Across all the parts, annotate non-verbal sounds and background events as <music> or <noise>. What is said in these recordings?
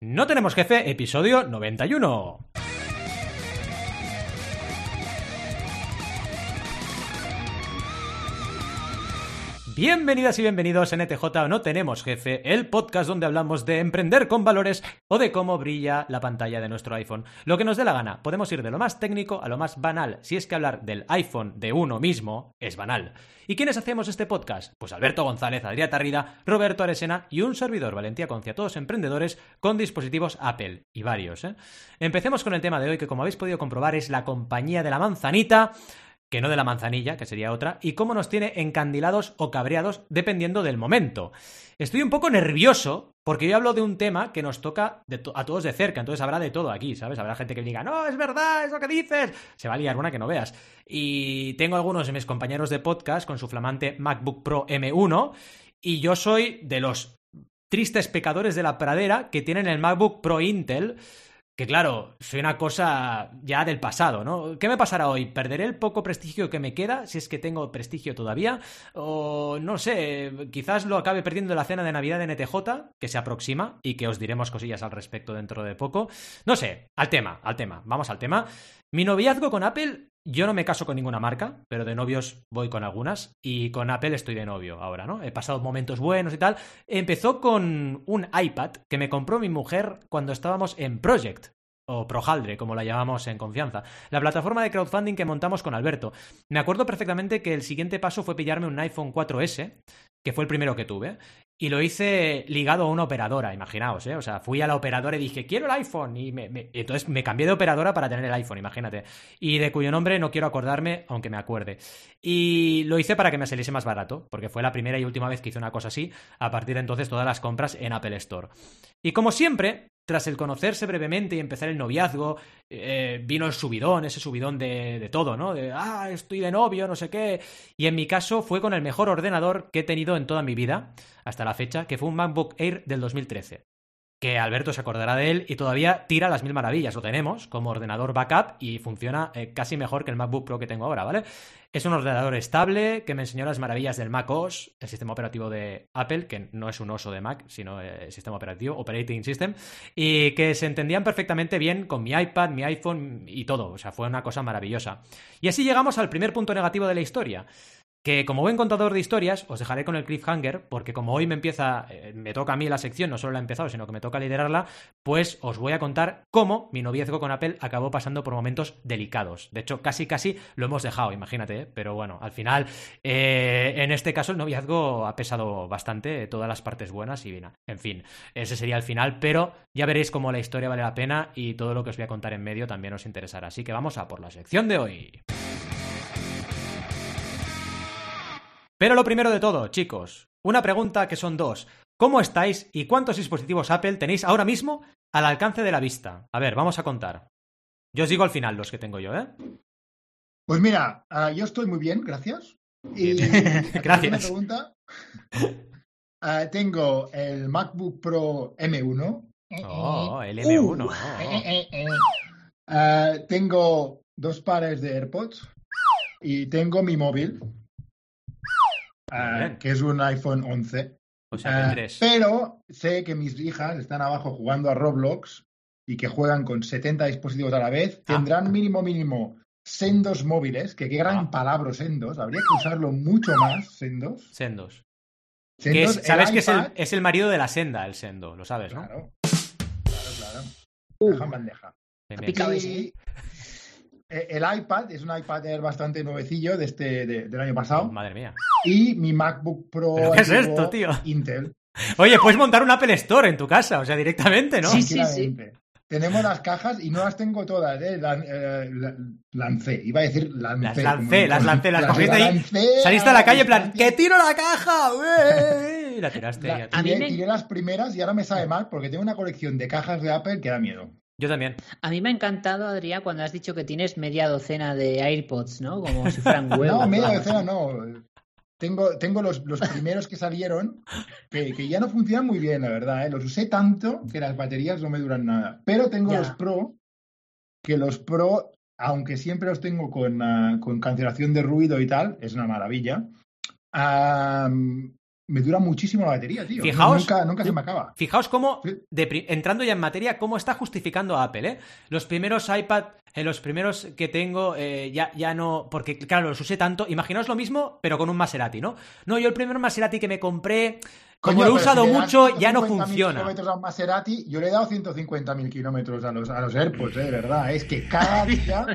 No tenemos jefe, episodio 91. Bienvenidas y bienvenidos a NTJ No Tenemos Jefe, el podcast donde hablamos de emprender con valores o de cómo brilla la pantalla de nuestro iPhone. Lo que nos dé la gana, podemos ir de lo más técnico a lo más banal, si es que hablar del iPhone de uno mismo es banal. ¿Y quiénes hacemos este podcast? Pues Alberto González, Adrián Tarrida, Roberto Aresena y un servidor, Valentía Concia, todos emprendedores con dispositivos Apple y varios. ¿eh? Empecemos con el tema de hoy que como habéis podido comprobar es la compañía de la manzanita que no de la manzanilla, que sería otra, y cómo nos tiene encandilados o cabreados dependiendo del momento. Estoy un poco nervioso porque yo hablo de un tema que nos toca a todos de cerca, entonces habrá de todo aquí, ¿sabes? Habrá gente que diga, no, es verdad, es lo que dices. Se va a liar una que no veas. Y tengo algunos de mis compañeros de podcast con su flamante MacBook Pro M1 y yo soy de los tristes pecadores de la pradera que tienen el MacBook Pro Intel que claro, soy una cosa ya del pasado, ¿no? ¿Qué me pasará hoy? ¿Perderé el poco prestigio que me queda, si es que tengo prestigio todavía? O no sé, quizás lo acabe perdiendo la cena de Navidad de NTJ, que se aproxima y que os diremos cosillas al respecto dentro de poco. No sé, al tema, al tema, vamos al tema. Mi noviazgo con Apple yo no me caso con ninguna marca, pero de novios voy con algunas. Y con Apple estoy de novio ahora, ¿no? He pasado momentos buenos y tal. Empezó con un iPad que me compró mi mujer cuando estábamos en Project. O Projaldre, como la llamamos en confianza. La plataforma de crowdfunding que montamos con Alberto. Me acuerdo perfectamente que el siguiente paso fue pillarme un iPhone 4S, que fue el primero que tuve. Y lo hice ligado a una operadora, imaginaos, ¿eh? O sea, fui a la operadora y dije, quiero el iPhone. Y entonces me cambié de operadora para tener el iPhone, imagínate. Y de cuyo nombre no quiero acordarme, aunque me acuerde. Y lo hice para que me saliese más barato, porque fue la primera y última vez que hice una cosa así. A partir de entonces, todas las compras en Apple Store. Y como siempre, tras el conocerse brevemente y empezar el noviazgo, eh, vino el subidón, ese subidón de, de, todo, ¿no? De, ah, estoy de novio, no sé qué. Y en mi caso fue con el mejor ordenador que he tenido en toda mi vida, hasta la fecha, que fue un MacBook Air del 2013 que Alberto se acordará de él y todavía tira las mil maravillas. Lo tenemos como ordenador backup y funciona eh, casi mejor que el MacBook Pro que tengo ahora, ¿vale? Es un ordenador estable que me enseñó las maravillas del Mac OS, el sistema operativo de Apple, que no es un oso de Mac, sino el eh, sistema operativo, Operating System, y que se entendían perfectamente bien con mi iPad, mi iPhone y todo. O sea, fue una cosa maravillosa. Y así llegamos al primer punto negativo de la historia que como buen contador de historias os dejaré con el cliffhanger, porque como hoy me empieza, eh, me toca a mí la sección, no solo la he empezado, sino que me toca liderarla, pues os voy a contar cómo mi noviazgo con Apple acabó pasando por momentos delicados. De hecho, casi casi lo hemos dejado, imagínate, ¿eh? pero bueno, al final, eh, en este caso el noviazgo ha pesado bastante, todas las partes buenas y bien, en fin, ese sería el final, pero ya veréis cómo la historia vale la pena y todo lo que os voy a contar en medio también os interesará. Así que vamos a por la sección de hoy. Pero lo primero de todo, chicos, una pregunta que son dos. ¿Cómo estáis y cuántos dispositivos Apple tenéis ahora mismo al alcance de la vista? A ver, vamos a contar. Yo os digo al final los que tengo yo, ¿eh? Pues mira, ah, yo estoy muy bien, gracias. Y <laughs> gracias. pregunta. Ah, tengo el MacBook Pro M1. Oh, el M1. Uh, eh, eh, eh, tengo dos pares de AirPods y tengo mi móvil Ah, que es un iPhone 11. O sea, ah, pero sé que mis hijas están abajo jugando a Roblox y que juegan con 70 dispositivos a la vez. Ah. Tendrán mínimo, mínimo sendos móviles, que qué gran palabra sendos. Habría que usarlo mucho más, sendos. Sendos. sabes que es el, marido de la senda, el sendo, lo sabes, ¿no? Claro, claro, claro. Deja bandeja. Eh, el iPad es un iPad Air bastante nuevecillo de este, del año pasado. Oh, madre mía. Y mi MacBook Pro. qué es esto, tío? Intel. Oye, puedes montar un Apple Store en tu casa, o sea, directamente, ¿no? Sí, sí, sí. Tenemos las cajas y no las tengo todas, ¿eh? eh lancé, iba a decir lancé. Las lancé, las lancé, las, cogiste ahí. saliste a la calle en plan, ¡que tiro la caja! Y la tiraste. a tiré, tiré las primeras y ahora me sabe mal porque tengo una colección de cajas de Apple que da miedo. Yo también. A mí me ha encantado, Adrián, cuando has dicho que tienes media docena de AirPods, ¿no? Como si fueran <laughs> huevos. no, media docena no. Tengo, tengo los, los primeros que salieron que, que, ya no funcionan muy bien, la verdad. ¿eh? Los usé tanto que las baterías no me duran nada. Pero tengo los Pro, que los Pro, aunque siempre los tengo con, uh, con cancelación de ruido y tal, es una maravilla. Me dura muchísimo la batería, tío. Fijaos- nunca, nunca se me acaba. Fijaos cómo, de entrando ya en materia, cómo está justificando a Apple, ¿eh? Los primeros iPad, eh, los primeros que tengo, eh, ya, ya no. Porque, claro, los usé tanto. Imaginaos lo mismo, pero con un Maserati, ¿no? No, yo el primer Maserati que me compré, como Coño, lo he usado si mucho, ya no 150.000 funciona. kilómetros a un Maserati, yo le he dado 150.000 kilómetros a los, a los AirPods, eh, de verdad. Es que <laughs> cada día,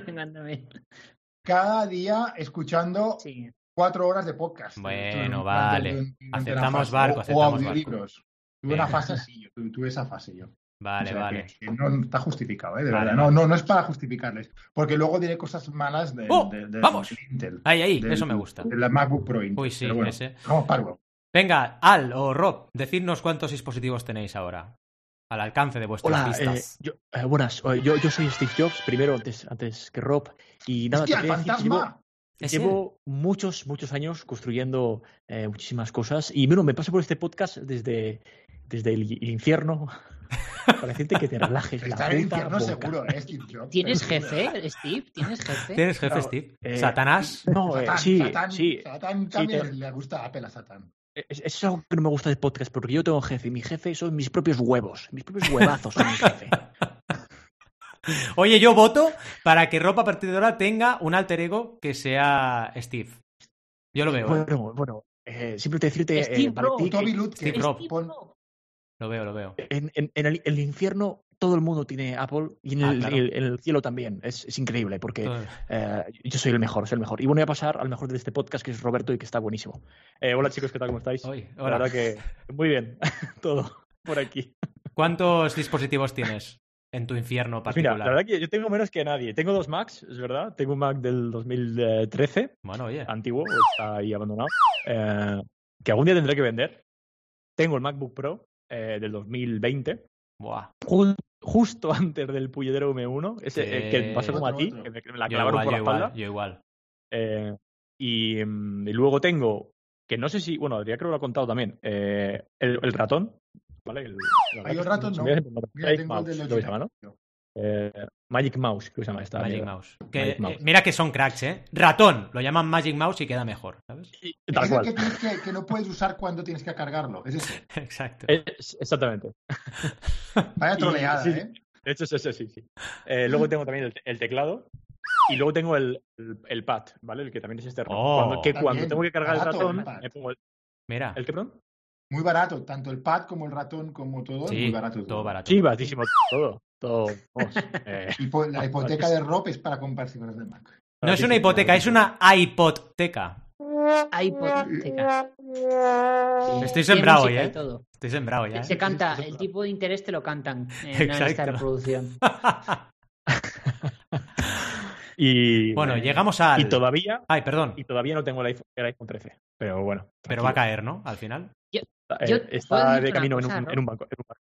cada día escuchando Sí. Cuatro horas de podcast. Bueno, Durante- vale. Aceptamos fase. barco, O- aceptamos O barco. audiolibros. Tuve una fase así, yo tuve, esa fase yo. Vale, O sea, vale. que- que no está justificado, ¿eh? De Vale, verdad. No, no, no es para justificarles. Porque luego diré cosas malas de, ¡Oh! de- de- ¡Vamos! del Intel. Ahí, ahí, del- eso me gusta. De la MacBook Pro Intel. Uy, sí, Pero bueno, ese. Vamos para. Venga, Al o Rob, decidnos cuántos dispositivos tenéis ahora. Al alcance de vuestras Hola, eh, vistas. yo, eh, buenas. Eh, Yo, yo soy Steve Jobs, primero antes, antes que Rob. Y nada, ¡Hostia, te fantasma! ¿Es llevo muchos, muchos años construyendo eh, muchísimas cosas. Y bueno, me paso por este podcast desde, desde el, el infierno <laughs> para decirte que te relajes la Está en el puta infierno boca. seguro, ¿eh? Steve Jobs. ¿Tienes <laughs> jefe, Steve? ¿Tienes jefe? ¿Tienes jefe, Claro, Steve? eh, ¿Satanás? No, eh, Satán, sí, Satán, sí. Satán sí, también te- le gusta a Apple a Satán. Es, eso es algo que no me gusta del podcast, porque yo tengo jefe y mi jefe son mis propios huevos. Mis propios huevazos son mi jefe. <laughs> <laughs> Oye, yo voto para que Rob a partir de ahora tenga un alter ego que sea Steve. Yo lo veo, ¿eh? Bueno, bueno, eh, simplemente decirte, eh, Steve para Rob. ti Toby Lutke. Steve Rob. Pon-. Lo veo, lo veo. En, en- en el, en el infierno todo el mundo tiene Apple y en Ah, el, claro. el- en el cielo también. Es, es increíble porque eh, yo soy el mejor, soy el mejor. Y bueno, voy a pasar al mejor de este podcast que es Roberto y que está buenísimo. Eh, hola chicos, ¿qué tal? ¿Cómo estáis? La hola. verdad que muy bien, <laughs> todo por aquí. ¿Cuántos dispositivos tienes en tu infierno Pues mira, particular? la verdad que yo tengo menos que nadie. Tengo dos Macs, es verdad. Tengo un Mac del 2013, Bueno, oye. antiguo, está ahí abandonado, eh, que algún día tendré que vender. Tengo el MacBook Pro eh, del 2020. Buah. ju- justo antes del Pulledero M1, ese Sí. eh, que pasó como a ti, que me, la Yo clavaron igual, por yo la igual, espalda. yo igual. Eh, y, mm, y luego tengo, que no sé si, bueno, Adrián creo que lo ha contado también, eh, el, el ratón, ¿vale? El, la Ay, el verdad que ratón se no. me hace- Magic Mira, tengo el Mouse, del creo que se llama, ¿no? 80. Eh, Magic Mouse, creo que se llama esta. Magic mierda. Mouse. Que, Magic eh, Mouse. mira que son cracks, ¿eh? Ratón. Lo llaman Magic Mouse y queda mejor, ¿sabes? Y- Es el que, tienes que, que no puedes usar cuando tienes que cargarlo. Es eso. <laughs> Exacto. Es- exactamente. <laughs> Vaya Y- troleada, sí, ¿eh? De hecho, es ese, sí, sí. Eh, luego tengo también el, el teclado. Y luego tengo el, el, el pad, ¿vale? El que también es este Oh. cuando, que cuando tengo que cargar el ratón, me pongo el, Mira. ¿el qué, perdón? Muy barato. Tanto el pad como el ratón, como todo. Sí, muy barato. todo barato. Sí, baratísimo todo. Todo. vamos, eh, Y la <laughs> hipoteca de Rob es para comprarse cosas de Mac. No es una hipoteca, es una iPodteca. Hipoteca. Estoy sembrado hoy, ¿eh? todo. Estoy sembrado ya. Se ¿eh? canta, Eso es el tipo de interés te lo cantan en esta Exacto. reproducción. <laughs> Y, Bueno, eh, llegamos al. Y todavía, Ay, perdón. y todavía no tengo el iPhone, el iPhone 13. Pero bueno. Pero va a caer, ¿no? Al final. Yo- eh, ¿puedo está decirte de una camino en, cosa, un, Rob? en un banco. en un banco.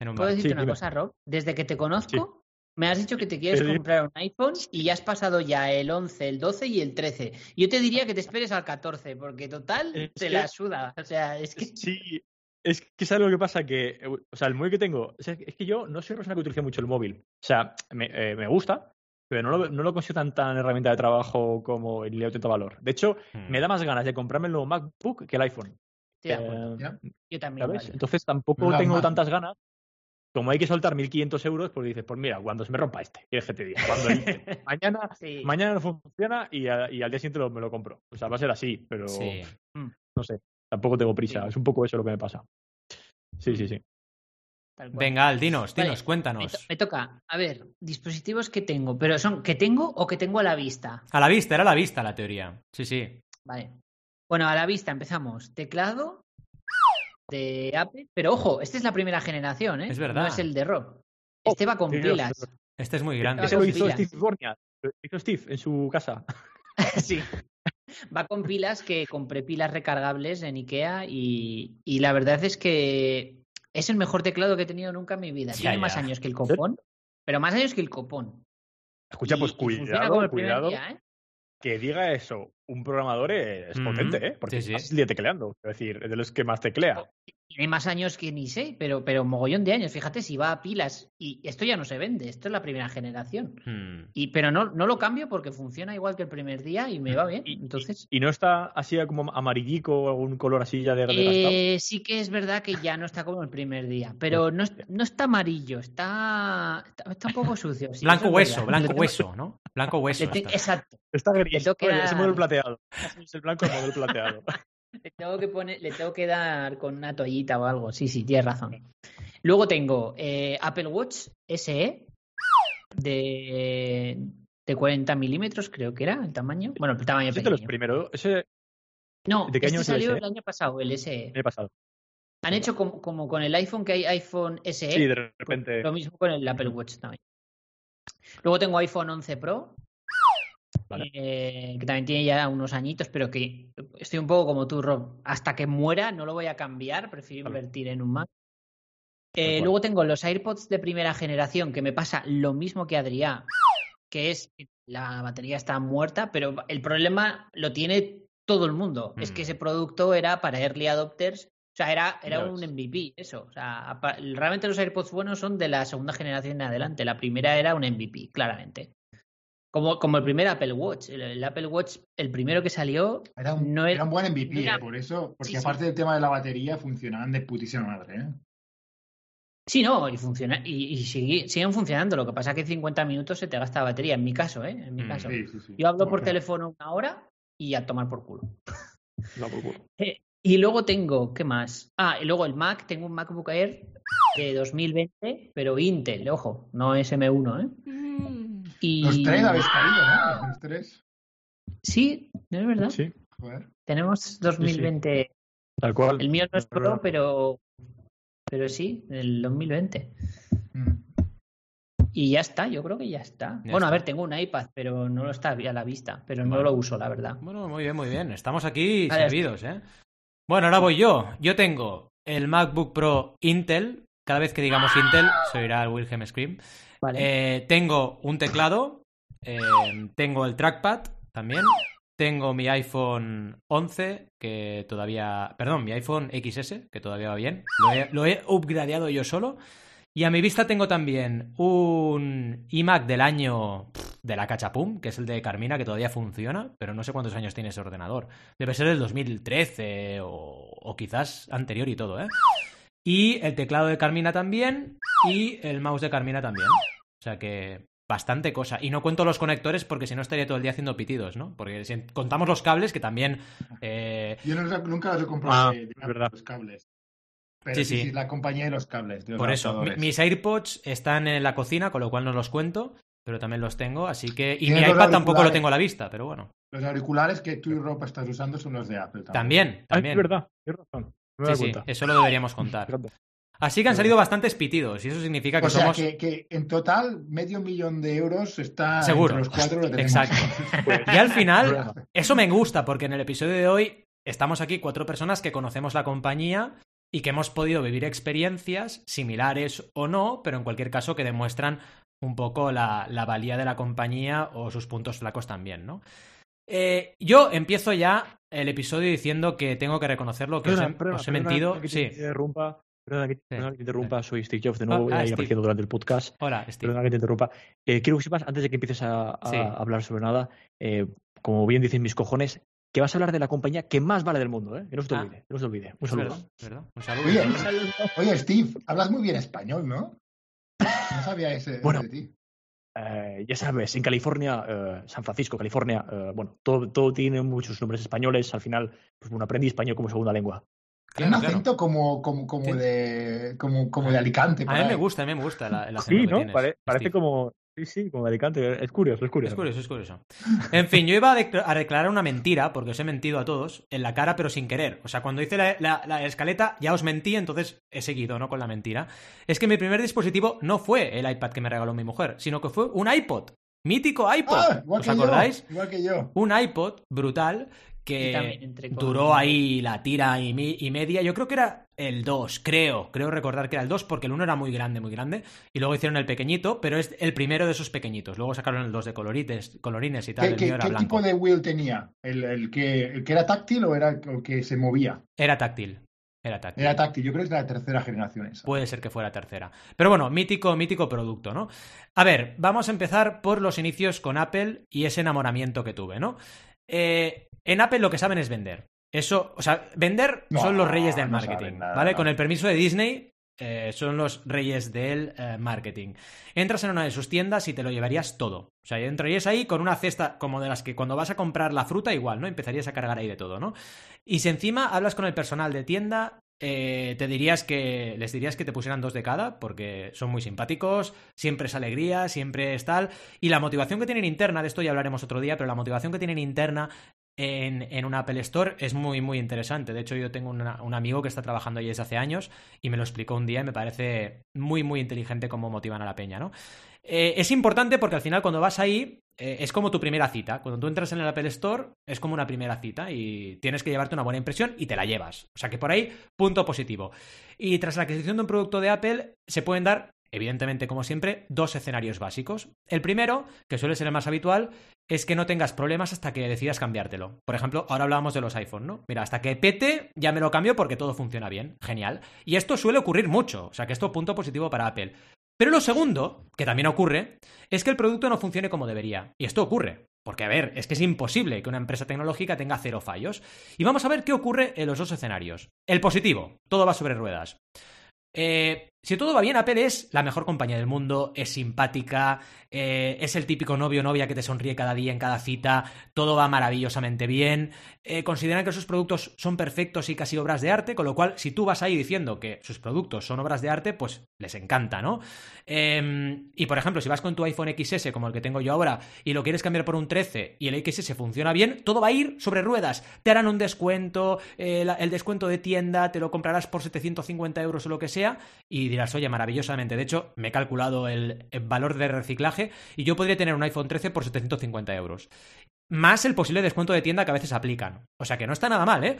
En un ¿Puedo decirte Sí, una dime. cosa, Rob? Desde que te conozco, me has dicho que te quieres sí. comprar un iPhone y ya has pasado ya el 11, el 12 y el 13. Yo te diría que te esperes al 14, porque total Es te que- la suda. O sea, es que... Sí, es que sabes lo que pasa, que, eh, o sea, el móvil que tengo, o sea, es que yo no soy una persona que utilice mucho el móvil. O sea, me, eh, me gusta, pero no lo, no lo considero tan, tan herramienta de trabajo como el tanto valor. De hecho, Hmm. me da más ganas de comprarme el nuevo MacBook que el iPhone. Estoy de acuerdo. Eh. Yo también. ¿Sabes? vale. Entonces tampoco No, tengo más. tantas ganas. Como hay que soltar 1.500 euros, pues dices, pues mira, cuando se me rompa este, ¿quieres que te diga? Cuando el- <laughs> mañana, Sí. mañana no funciona y, a- y al día siguiente lo- me lo compro. O sea, va a ser así, pero Sí. no sé, tampoco tengo prisa. Sí. Es un poco eso lo que me pasa. Sí, sí, sí. cual. Venga, Al, dinos, Vale, dinos, Me, cuéntanos. to- me toca. A ver, dispositivos que tengo, pero son que tengo o que tengo a la vista. A la vista, era a la vista la teoría. Sí, sí. Vale. Bueno, a la vista empezamos. Teclado de Apple. Pero ojo, esta es la primera generación, ¿eh? Es verdad. No es el de Rob. Este va con Dios, pilas. Este es muy grande. Ese con lo hizo pilas. Steve Bornia. Lo hizo Steve en su casa. <laughs> sí. Va con pilas que compré pilas recargables en Ikea y, y la verdad es que es el mejor teclado que he tenido nunca en mi vida. Tiene ya. más años que el copón, pero más años que el copón. Escucha, Y- pues cuidado, cuidado. día, ¿eh? Que diga eso un programador es potente, ¿eh? Porque Sí, sí. estás el día tecleando. Es decir, es de los que más teclea. Tiene más años que ni sé, pero, pero mogollón de años. Fíjate, si va a pilas y esto ya no se vende, esto es la primera generación. Hmm. Y, pero no, no lo cambio porque funciona igual que el primer día y me va bien. Y- Entonces, ¿Y no está así como amarillico o algún color así ya de eh, sí que es verdad que ya no está como el primer día, <laughs> pero no, no está amarillo, está, está, está un poco sucio. sí, Blanco eso es hueso, verdad. blanco hueso, ¿no? Blanco <laughs> hueso. te- exacto. Está gris. Oye, ese modelo plateado. <laughs> Es el blanco del modelo plateado. Le tengo que poner, le tengo que dar con una toallita o algo. Sí, sí, tienes razón. Luego tengo eh, Apple Watch SE de, de 40 milímetros, creo que era el tamaño. Bueno, el tamaño de los pequeño. primeros. Ese No, ¿de qué este año el salió SE? el año pasado, el SE. me he pasado. Han hecho como, como con el iPhone que hay iPhone SE. Sí, de repente. Lo mismo con el Apple Watch también. Luego tengo iPhone 11 Pro, Vale. eh, que también tiene ya unos añitos, pero que estoy un poco como tú, Rob. Hasta que muera no lo voy a cambiar, prefiero Vale. invertir en un Mac. Eh, luego tengo los AirPods de primera generación, que me pasa lo mismo que Adrián, que es que la batería está muerta, pero el problema lo tiene todo el mundo. Es Mm. que ese producto era para early adopters, o sea, era, era un. MVP, eso. O sea, realmente los AirPods buenos son de la segunda generación en adelante. La primera era un MVP, claramente. Como, como el primer Apple Watch. El, el Apple Watch, el primero que salió, Era un, No era- era un buen MVP, no era- eh, por eso, porque Sí, sí. aparte del tema de la batería, funcionaban de putísima madre. ¿eh? Sí, no, y funciona, y, y sigue- siguen funcionando. Lo que pasa es que 50 minutos se te gasta la batería, en mi caso, ¿eh? En mi Mm, caso. Sí, sí, sí. Yo hablo por teléfono una hora y a tomar por culo. No, por culo. <laughs> Eh, y luego tengo, ¿qué más? Ah, y luego el Mac, tengo un MacBook Air de 2020, pero Intel, ojo, no es M1, ¿eh? Y... Los tres habéis caído, ¿no? Los tres. Sí, es verdad. Sí, Joder. Tenemos 2020. tal cual. El mío no es Pro, pero, pero sí, el 2020. Mm. Y ya está, yo creo que ya está. Ya bueno, a ver, tengo un iPad, pero no lo está a la vista, pero no lo uso, la verdad. Bueno, muy bien, muy bien. Estamos aquí Vale, servidos, ¿eh? Bueno, ahora voy yo. Yo tengo el MacBook Pro Intel. Cada vez que digamos Intel, se oirá el Wilhelm Scream. Vale. Eh, tengo un teclado. eh, tengo el trackpad también. Tengo mi iPhone 11, que todavía. Perdón, mi iPhone XS, que todavía va bien. Lo he, lo upgradeado yo solo. Y a mi vista tengo también un iMac del año de la Cachapum, que es el de Carmina, que todavía funciona, pero no sé cuántos años tiene ese ordenador. Debe ser del 2013 o, o quizás anterior y todo, ¿eh? Y el teclado de Carmina también y el mouse de Carmina también. O sea que bastante cosa. Y no cuento los conectores porque si no estaría todo el día haciendo pitidos, ¿no? Porque si contamos los cables, que también... eh, Yo no nunca los he comprado Ah, de, de es verdad. los cables. Pero Sí, sí, la compañía de los cables. de los Por eso, mis AirPods están en la cocina, con lo cual no los cuento, pero también los tengo, así que... Y mi iPad tampoco lo tengo a la vista, pero bueno. Los auriculares que tú y ropa estás usando son los de Apple. También, Ah, también. es verdad, tienes razón. Me Sí, sí, eso lo deberíamos contar. Así que han salido bastantes pitidos, y eso significa que O sea, somos... que, que en total medio millón de euros está Seguro. entre los cuatro lo tenemos. Exacto. <laughs> Pues, Y al final, eso me gusta, porque en el episodio de hoy estamos aquí cuatro personas que conocemos la compañía y que hemos podido vivir experiencias similares o no, pero en cualquier caso que demuestran un poco la, la valía de la compañía o sus puntos flacos también, ¿no? Eh, yo empiezo ya el episodio diciendo que tengo que reconocerlo, que os he, Perdona, perdona, os he perdona mente que te Sí. interrumpa. Perdona que, perdona que te interrumpa, soy Steve Jobs de nuevo, Ah, voy a ir Steve. apareciendo durante el podcast. Hola, Steve. Perdona que te interrumpa. Eh, quiero que sepas, antes de que empieces a, a Sí. hablar sobre nada, eh, como bien dicen mis cojones, que vas a hablar de la compañía que más vale del mundo, ¿eh? Que no se te Ah. olvide, que no se te olvide. Un saludo. verdad, es verdad. Un saludo. Oye, oye, Steve, hablas muy bien español, ¿no? No sabía ese, ese Bueno. de ti. Eh, ya sabes, en California, eh, San Francisco, California, eh, bueno, todo, todo tiene muchos nombres españoles. Al final, pues bueno, aprendí español como segunda lengua. Tiene Claro, un claro. acento como, como, como, Sí. de, como, como de Alicante. A mí me gusta, a mí me gusta la- el acento Sí, que ¿no? tienes, Pare- parece Steve. como. Sí, sí, como de Alicante. Es curioso, es curioso. Es curioso, es curioso. En fin, yo iba a, dec- a declarar una mentira, porque os he mentido a todos, en la cara, pero sin querer. O sea, cuando hice la, la- la escaleta, ya os mentí, entonces he seguido, ¿no? Con la mentira. Es que mi primer dispositivo no fue el iPad que me regaló mi mujer, sino que fue un iPod. Mítico iPod. Ah, igual ¿Os que acordáis? yo. Igual que yo. Un iPod brutal También que duró ahí la tira y, mi- y media. Yo creo que era el 2, creo. Creo recordar que era el 2 porque el 1 era muy grande, muy grande. Y luego hicieron el pequeñito, pero es el primero de esos pequeñitos. Luego sacaron el 2 de colorites, colorines y tal. ¿Qué, el qué- mío era qué blanco. tipo de wheel tenía? ¿El, el que, ¿El que era táctil o era el que se movía? Era táctil. Era táctil. Era táctil, yo creo que es de la tercera generación esa. Puede ser que fuera tercera. Pero bueno, mítico, mítico producto, ¿no? A ver, vamos a empezar por los inicios con Apple y ese enamoramiento que tuve, ¿no? Eh, en Apple lo que saben es vender. Eso, o sea, vender No, son los reyes del no marketing, nada. ¿vale? Con el permiso de Disney, eh, son los reyes del eh, marketing. Entras en una de sus tiendas y te lo llevarías todo. O sea, entrarías ahí con una cesta como de las que cuando vas a comprar la fruta, igual, ¿no? Empezarías a cargar ahí de todo, ¿no? Y si encima hablas con el personal de tienda, eh, te dirías que. Les dirías que te pusieran dos de cada, porque son muy simpáticos, siempre es alegría, siempre es tal. Y la motivación que tienen interna, de esto ya hablaremos otro día, pero la motivación que tienen interna en, en un Apple Store es muy, muy interesante. De hecho, yo tengo una- un amigo que está trabajando allí desde hace años y me lo explicó un día y me parece muy, muy inteligente cómo motivan a la peña, ¿no? Eh, es importante porque al final cuando vas ahí eh, es como tu primera cita. Cuando tú entras en el Apple Store es como una primera cita y tienes que llevarte una buena impresión y te la llevas. O sea que por ahí, punto positivo. Y tras la adquisición de un producto de Apple se pueden dar, evidentemente como siempre, dos escenarios básicos. El primero, que suele ser el más habitual, es que no tengas problemas hasta que decidas cambiártelo. Por ejemplo, ahora hablábamos de los iPhone, ¿no? Mira, hasta que pete ya me lo cambio porque todo funciona bien. Genial. Y esto suele ocurrir mucho. O sea que esto punto positivo para Apple. Pero lo segundo, que también ocurre, es que el producto no funcione como debería. Y esto ocurre. Porque, a ver, es que es imposible que una empresa tecnológica tenga cero fallos. Y vamos a ver qué ocurre en los dos escenarios. El positivo, todo va sobre ruedas. Eh, si todo va bien, Apple es la mejor compañía del mundo, es simpática, eh, es el típico novio o novia que te sonríe cada día en cada cita, todo va maravillosamente bien, eh, consideran que sus productos son perfectos y casi obras de arte, con lo cual si tú vas ahí diciendo que sus productos son obras de arte, pues les encanta, ¿no? Eh, y por ejemplo, si vas con tu iPhone XS como el que tengo yo ahora y lo quieres cambiar por un 13 y el XS funciona bien, todo va a ir sobre ruedas, te harán un descuento, eh, el descuento de tienda, te lo comprarás por 750 euros o lo que sea y dirás, oye, maravillosamente. De hecho, me he calculado el, valor de reciclaje y yo podría tener un iPhone 13 por 750 euros. Más el posible descuento de tienda que a veces aplican. O sea que no está nada mal, ¿eh?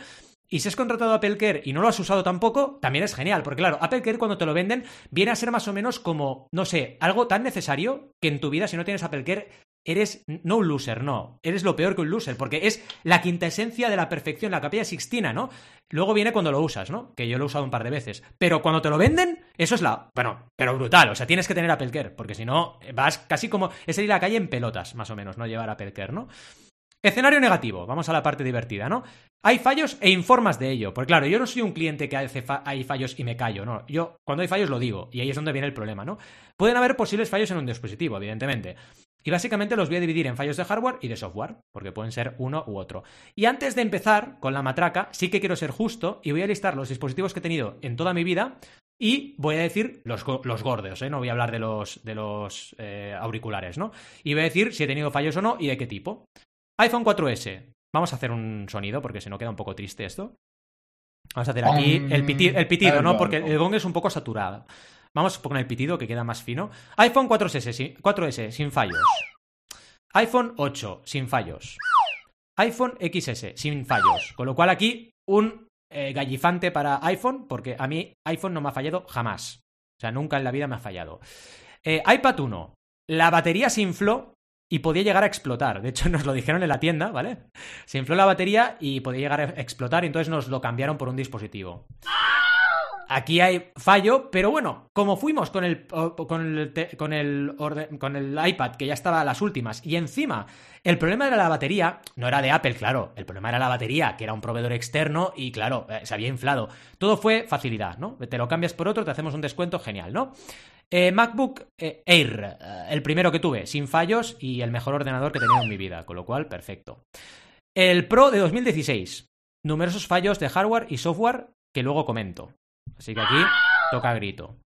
Y si has contratado Apple Care y no lo has usado tampoco, también es genial, porque claro, Apple Care cuando te lo venden viene a ser más o menos como, no sé, algo tan necesario que en tu vida si no tienes Apple Care eres no un loser, no, eres lo peor que un loser, porque es la quinta esencia de la perfección, la capilla sixtina, ¿no? Luego viene cuando lo usas, ¿no? Que yo lo he usado un par de veces. Pero cuando te lo venden, eso es la... Bueno, pero brutal. O sea, tienes que tener Apple Care, porque si no, vas casi como... Es ir a la calle en pelotas, más o menos, no llevar Apple Care, ¿no? Escenario negativo, vamos a la parte divertida, ¿no? Hay fallos e informas de ello. Porque claro, yo no soy un cliente que hace hay fallos y me callo, ¿no? Yo cuando hay fallos lo digo, y ahí es donde viene el problema, ¿no? Pueden haber posibles fallos en un dispositivo, evidentemente. Y básicamente los voy a dividir en fallos de hardware y de software, porque pueden ser uno u otro. Y antes de empezar con la matraca, sí que quiero ser justo y voy a listar los dispositivos que he tenido en toda mi vida y voy a decir los, los gordos, ¿eh? No voy a hablar de los, de los eh, auriculares, ¿no? Y voy a decir si he tenido fallos o no y de qué tipo. iPhone 4S. Vamos a hacer un sonido porque si no queda un poco triste esto. Vamos a hacer aquí Um, el, piti- el pitido, ¿no? Porque el gong es un poco saturado. Vamos con el pitido que queda más fino. iPhone 4S, sin- 4S sin fallos. iPhone 8 sin fallos. iPhone XS sin fallos. Con lo cual aquí un eh, gallifante para iPhone, porque a mí iPhone no me ha fallado jamás. O sea, nunca en la vida me ha fallado. Eh, iPad 1. La batería se infló y podía llegar a explotar. De hecho, <laughs> nos lo dijeron en la tienda, ¿vale? Se infló la batería y podía llegar a explotar y entonces nos lo cambiaron por un dispositivo. Aquí hay fallo, pero bueno, como fuimos con el, con el, con el, iPad, que ya estaba las últimas, y encima el problema era la batería, no era de Apple, claro, el problema era la batería, que era un proveedor externo y claro, eh, se había inflado. Todo fue facilidad, ¿no? Te lo cambias por otro, te hacemos un descuento, genial, ¿no? Eh, MacBook eh, Air, el primero que tuve, sin fallos y el mejor ordenador que he tenido en mi vida, con lo cual, perfecto. El Pro de 2016, numerosos fallos de hardware y software que luego comento. Así que aquí toca grito.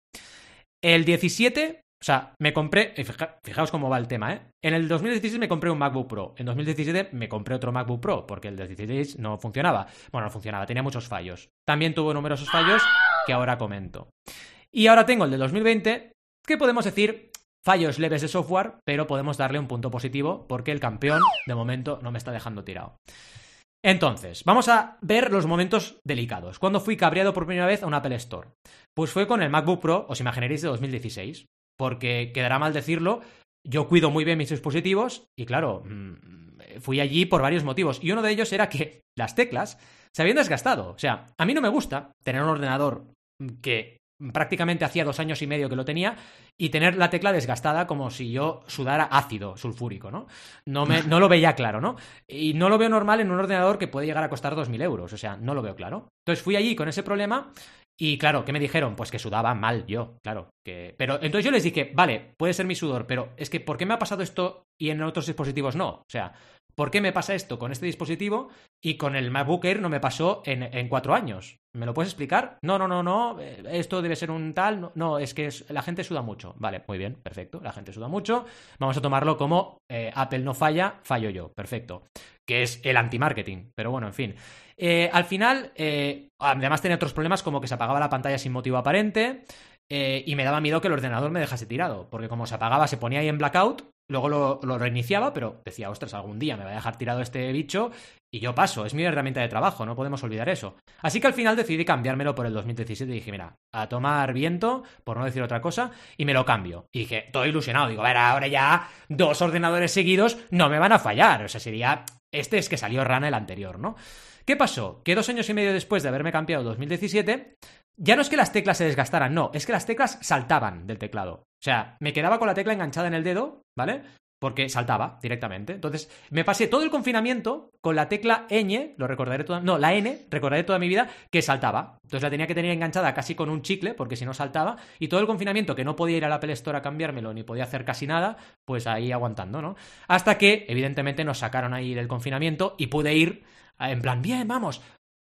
El 17, o sea, me compré, fija- fijaos cómo va el tema, ¿eh? En el 2016 me compré un MacBook Pro. En 2017 me compré otro MacBook Pro porque el 16 no funcionaba. Bueno, no funcionaba, tenía muchos fallos. También tuvo numerosos fallos que ahora comento. Y ahora tengo el de 2020, que podemos decir fallos leves de software, pero podemos darle un punto positivo porque el campeón de momento no me está dejando tirado. Entonces, vamos a ver los momentos delicados. ¿Cuándo fui cabreado por primera vez a un Apple Store? Pues fue con el MacBook Pro, os imaginaréis, de 2016. Porque quedará mal decirlo, yo cuido muy bien mis dispositivos y claro, mm, fui allí por varios motivos. Y uno de ellos era que las teclas se habían desgastado. O sea, a mí no me gusta tener un ordenador que prácticamente hacía dos años y medio que lo tenía y tener la tecla desgastada como si yo sudara ácido sulfúrico, ¿no? No, me, no lo veía claro, ¿no? Y no lo veo normal en un ordenador que puede llegar a costar 2.000 euros, o sea, no lo veo claro. Entonces fui allí con ese problema y claro, ¿qué me dijeron? Pues que sudaba mal yo, claro. Que... Pero entonces yo les dije, vale, puede ser mi sudor, pero es que ¿por qué me ha pasado esto y en otros dispositivos no? O sea, ¿Por qué me pasa esto con este dispositivo y con el MacBook Air no me pasó en, cuatro años? ¿Me lo puedes explicar? No, no, no, no, eh, esto debe ser un tal. No, es que la gente suda mucho. Vale, muy bien, perfecto, la gente suda mucho. Vamos a tomarlo como eh, Apple no falla, fallo yo, perfecto. Que es el anti-marketing, pero bueno, en fin. Eh, al final, además tenía otros problemas como que se apagaba la pantalla sin motivo aparente. y me daba miedo que el ordenador me dejase tirado, porque como se apagaba, se ponía ahí en blackout Luego lo, reiniciaba, pero decía, ostras, algún día me va a dejar tirado este bicho y yo paso, es mi herramienta de trabajo, no podemos olvidar eso. Así que al final decidí cambiármelo por el 2017 y dije, mira, a tomar viento, por no decir otra cosa, y me lo cambio. Y dije, todo ilusionado, digo, a ver, ahora ya dos ordenadores seguidos no me van a fallar, o sea, sería, este es que salió rana el anterior, ¿no? ¿Qué pasó? Que dos años y medio después de haberme cambiado el 2017, ya no es que las teclas se desgastaran, no, es que las teclas saltaban del teclado. Sea, me quedaba con la tecla enganchada en el dedo, ¿vale? Porque saltaba directamente. Entonces, me pasé todo el confinamiento con la tecla ñ, lo recordaré toda. No, la N, recordaré toda mi vida, que saltaba. Entonces la tenía que tener enganchada casi con un chicle, porque si no saltaba. Y todo el confinamiento, que no podía ir a la Apple a cambiármelo, ni podía hacer casi nada, pues ahí aguantando, ¿no? Hasta que, evidentemente, nos sacaron ahí del confinamiento y pude ir en plan, bien, vamos,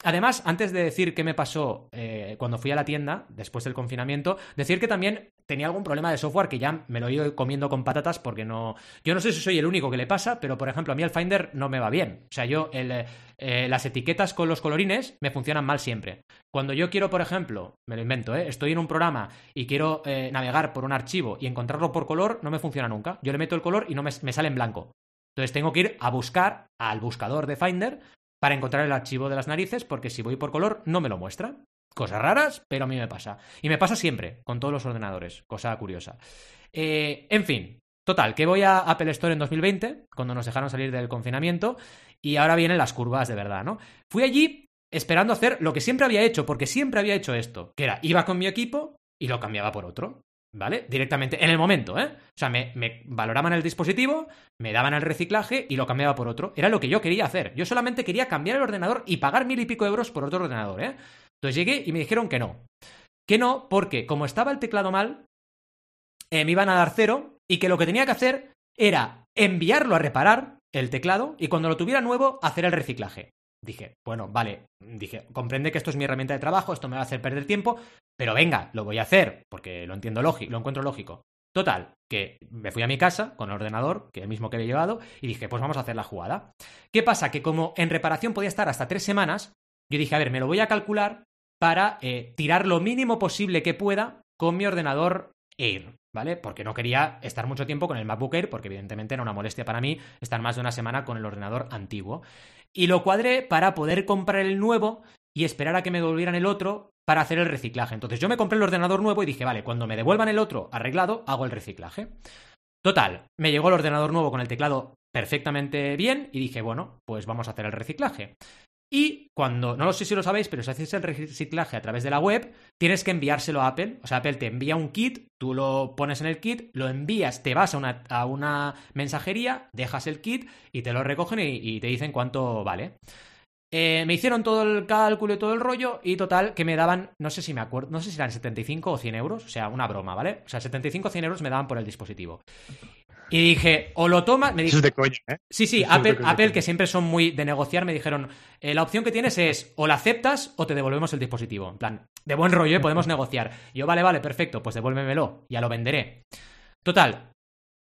Además, antes de decir qué me pasó eh, cuando fui a la tienda, después del confinamiento, decir que también tenía algún problema de software que ya me lo he ido comiendo con patatas porque no... Yo no sé si soy el único que le pasa, pero por ejemplo a mí el Finder no me va bien. O sea, yo eh, las etiquetas con los colorines me funcionan mal siempre. Cuando yo quiero, por ejemplo, me lo invento, ¿eh? estoy en un programa y quiero navegar por un archivo y encontrarlo por color, no me funciona nunca. Yo le meto el color y no me sale en blanco. Entonces tengo que ir a buscar al buscador de Finder para encontrar el archivo de las narices, porque si voy por color no me lo muestra. Cosas raras, pero a mí me pasa. Y me pasa siempre, con todos los ordenadores. Cosa curiosa. Eh, en fin, total, que voy a Apple Store en 2020, cuando nos dejaron salir del confinamiento, y ahora vienen las curvas de verdad, ¿no? Fui allí esperando hacer lo que siempre había hecho, porque siempre había hecho esto, que era, iba con mi equipo y lo cambiaba por otro. ¿Vale? Directamente, en el momento, ¿eh? O sea, me, valoraban el dispositivo, me daban el reciclaje y lo cambiaba por otro. Era lo que yo quería hacer. Yo solamente quería cambiar el ordenador y pagar mil y pico euros por otro ordenador, ¿eh? Entonces llegué y me dijeron que no. Que no, porque como estaba el teclado mal, eh, me iban a dar cero y que lo que tenía que hacer era enviarlo a reparar el teclado y cuando lo tuviera nuevo hacer el reciclaje. Dije, bueno, vale, dije, comprende que esto es mi herramienta de trabajo, esto me va a hacer perder tiempo, pero venga, lo voy a hacer, porque lo entiendo lógico, lo encuentro lógico. Total, que me fui a mi casa con el ordenador, que el mismo que había llevado, y dije, pues vamos a hacer la jugada. ¿Qué pasa? Que como en reparación podía estar hasta tres semanas, yo dije, a ver, me lo voy a calcular para eh, tirar lo mínimo posible que pueda con mi ordenador Air, ¿vale? Porque no quería estar mucho tiempo con el MacBook Air, porque evidentemente era una molestia para mí estar más de una semana con el ordenador antiguo. Y lo cuadré para poder comprar el nuevo y esperar a que me devolvieran el otro para hacer el reciclaje. Entonces yo me compré el ordenador nuevo y dije, vale, cuando me devuelvan el otro arreglado, hago el reciclaje. Total, me llegó el ordenador nuevo con el teclado perfectamente bien y dije, bueno, pues vamos a hacer el reciclaje. Y cuando, no lo sé si lo sabéis, pero si haces el reciclaje a través de la web, tienes que enviárselo a Apple. O sea, Apple te envía un kit, tú lo pones en el kit, lo envías, te vas a una, mensajería, dejas el kit y te lo recogen y, te dicen cuánto vale. Eh, me hicieron todo el cálculo y todo el rollo y total que me daban, no sé si me acuerdo, no sé si eran 75 o 100 euros, o sea, una broma, ¿vale? O sea, 75 o 100 euros me daban por el dispositivo. Y dije, o lo tomas. Me Eso es de coña, ¿eh? Sí, sí, Apple, Apple que siempre son muy de negociar, me dijeron, eh, la opción que tienes es o la aceptas o te devolvemos el dispositivo. En plan, de buen rollo, ¿eh? podemos negociar. yo, vale, vale, perfecto, pues devuélvemelo, ya lo venderé. Total,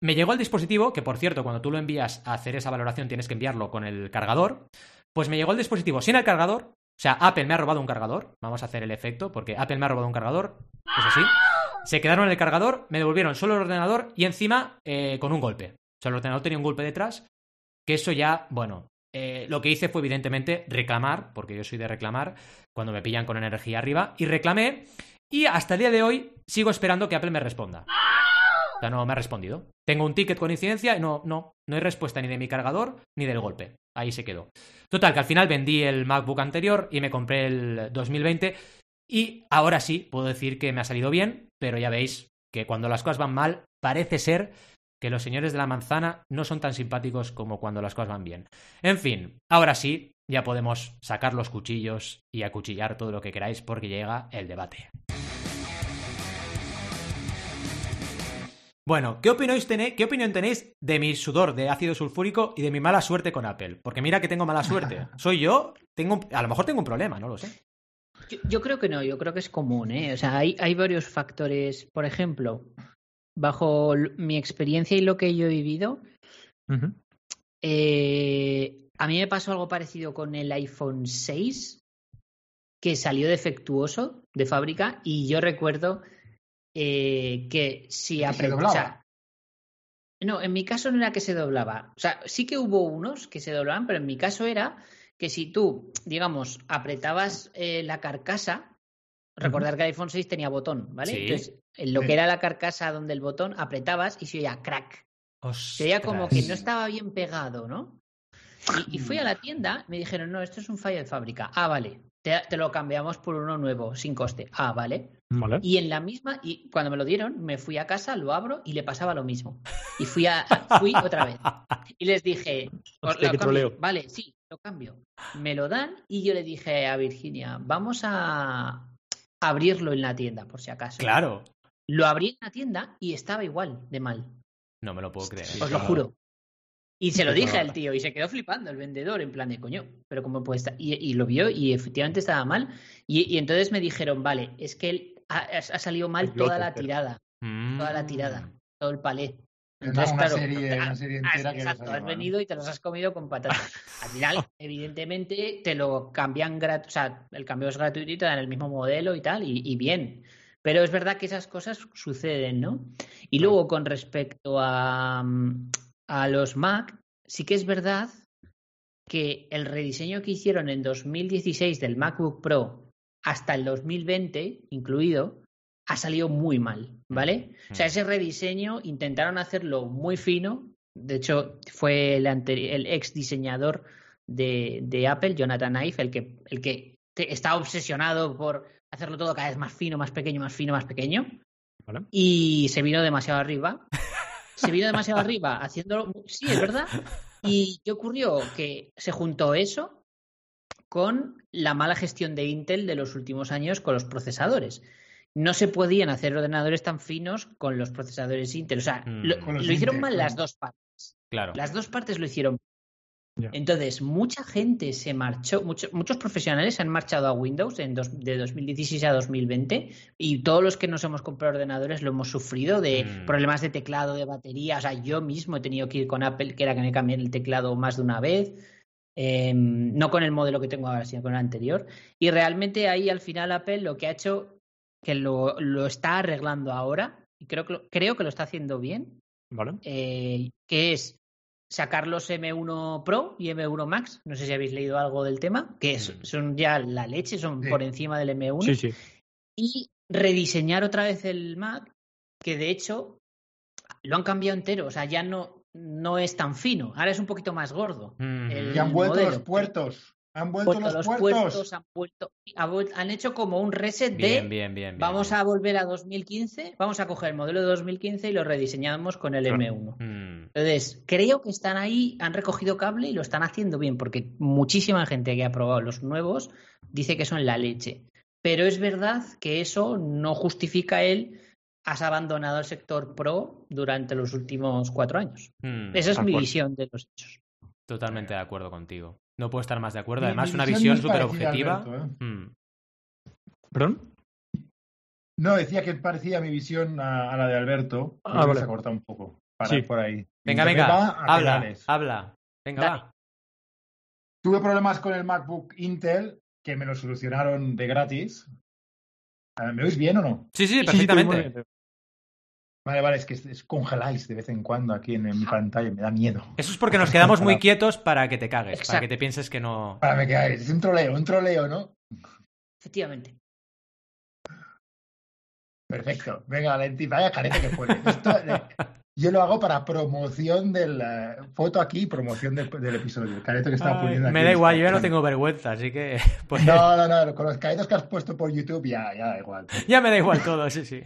me llegó el dispositivo, que por cierto, cuando tú lo envías a hacer esa valoración tienes que enviarlo con el cargador. Pues me llegó el dispositivo sin el cargador. O sea, Apple me ha robado un cargador. Vamos a hacer el efecto, porque Apple me ha robado un cargador. Es así se quedaron en el cargador, me devolvieron solo el ordenador y encima eh, con un golpe. O sea, el ordenador tenía un golpe detrás, que eso ya, bueno, eh, lo que hice fue evidentemente reclamar, porque yo soy de reclamar, cuando me pillan con energía arriba, y reclamé, y hasta el día de hoy sigo esperando que Apple me responda. O sea, no me ha respondido. Tengo un ticket con incidencia y no, no, no hay respuesta ni de mi cargador ni del golpe. Ahí se quedó. Total, que al final vendí el MacBook anterior y me compré el 2020 y ahora sí puedo decir que me ha salido bien, pero ya veis que cuando las cosas van mal, parece ser que los señores de la manzana no son tan simpáticos como cuando las cosas van bien. En fin, ahora sí, ya podemos sacar los cuchillos y acuchillar todo lo que queráis porque llega el debate. Bueno, ¿qué, tenéis, ¿qué opinión tenéis de mi sudor de ácido sulfúrico y de mi mala suerte con Apple? Porque mira que tengo mala suerte. <laughs> ¿Soy yo? Tengo, a lo mejor tengo un problema, no lo sé. Yo, creo que no, yo creo que es común, ¿eh? O sea, hay, hay varios factores. Por ejemplo, bajo mi experiencia y lo que yo he vivido, eh, a mí me pasó algo parecido con el iPhone 6, que salió defectuoso de fábrica, y yo recuerdo eh, que si apretaba. no, en mi caso no era que se doblaba. O sea, sí que hubo unos que se doblaban, pero en mi caso era que si tú, digamos, apretabas eh, la carcasa, recordar que el iPhone 6 tenía botón, ¿vale? Entonces, en lo que era la carcasa donde el botón, apretabas y se oía crack. Se oía como que no estaba bien pegado, ¿no? Y, fui a la tienda, me dijeron, no, esto es un fallo de fábrica. Ah, vale, te, lo cambiamos por uno nuevo, sin coste. Ah, vale. Y en la misma, y cuando me lo dieron, me fui a casa, lo abro y le pasaba lo mismo. Y fui, a, fui <laughs> otra vez. Y les dije, vale, sí, lo cambio. Me lo dan y yo le dije a Virginia, vamos a abrirlo en la tienda, por si acaso. Claro. Lo abrí en la tienda y estaba igual de mal. No me lo puedo creer. Os lo juro. Y se lo dije al tío y se quedó flipando el vendedor en plan de coño, pero cómo puede estar. Y, lo vio y efectivamente estaba mal. Y, entonces me dijeron, vale, es que él ha, salido mal toda la tirada. Toda la tirada, mm. todo el palé. Entonces, una, serie, una serie entera que exacto, has venido y te los has comido con patatas. Al final, <laughs> evidentemente, te lo cambian gratuito, o sea, el cambio es gratuito y te dan el mismo modelo y tal, y, y bien. Pero es verdad que esas cosas suceden, ¿no? Y luego, con respecto a, mm, a los Mac, sí que es verdad que el rediseño que hicieron en 2016 del MacBook Pro hasta el 2020 incluido ha salido muy mal, ¿vale? O sea, mm. ese rediseño intentaron hacerlo muy fino. De hecho, fue el, el ex diseñador de, Apple, Jonathan Ive, el que, el que está obsesionado por hacerlo todo cada vez más fino, más pequeño, más fino, más pequeño. Y se vino demasiado arriba se vino demasiado arriba haciéndolo. Sí, es verdad. ¿Y qué ocurrió? Que se juntó eso con la mala gestión de Intel de los últimos años con los procesadores. No se podían hacer ordenadores tan finos con los procesadores Intel. O sea, lo, mm. hicieron mal las dos partes. Claro. Las dos partes lo hicieron entonces, mucha gente se marchó, muchos profesionales se han marchado a Windows en de 2016 a 2020 y todos los que nos hemos comprado ordenadores lo hemos sufrido de mm. problemas de teclado, de batería. O sea, yo mismo he tenido que ir con Apple, que era que me cambié el teclado más de una vez. Em, no con el modelo que tengo ahora, sino con el anterior. Y realmente ahí al final Apple lo que ha hecho, que lo, lo está arreglando ahora, y creo que, creo que lo está haciendo bien, vale. Eh, que es sacar los M1 Pro y M1 Max, no sé si habéis leído algo del tema, que mm. son ya la leche, son por encima del M1. Sí, sí. Y rediseñar otra vez el Mac, que de hecho lo han cambiado entero, o sea, ya no, no es tan fino, ahora es un poquito más gordo. Mm. y han vuelto los puertos. Han vuelto los, puertos. han, hecho como un reset de bien, bien, vamos a volver a 2015, vamos a coger el modelo de 2015 y lo rediseñamos con el M1. Mm. Entonces, creo que están ahí, han recogido cable y lo están haciendo bien, porque muchísima gente que ha probado los nuevos dice que son la leche. Pero es verdad que eso no justifica el has abandonado el sector pro durante los últimos cuatro años. Mm. Esa es mi visión de los hechos. Totalmente de acuerdo contigo. No puedo estar más de acuerdo. Además, una visión súper objetiva. ¿eh? Mm. ¿Perdón? No, decía que parecía mi visión a, la de Alberto. Ah, vale. Se ha cortado un poco. Para por ahí. Venga, venga. Habla, habla. Venga, va. Tuve problemas con el MacBook Intel que me lo solucionaron de gratis. ¿Me oís bien o no? Sí, sí, perfectamente. Vale, vale, es que congeláis de vez en cuando aquí en, mi pantalla, me da miedo. Eso es porque nos quedamos muy <laughs> quietos para que te cagues, para que te pienses que no. Para que cagues, es un troleo, un troleo, ¿no? Efectivamente. Perfecto. Venga, Valentín, vaya careta que pone. Esto, eh, yo lo hago para promoción de la foto aquí, promoción del, del episodio. El careto que estaba Ay, poniendo aquí. me da igual, yo ya no tengo vergüenza, así que <laughs> pues, No, no, no, con los caretos que has puesto por YouTube ya, ya da igual. ya me da igual todo, sí, sí.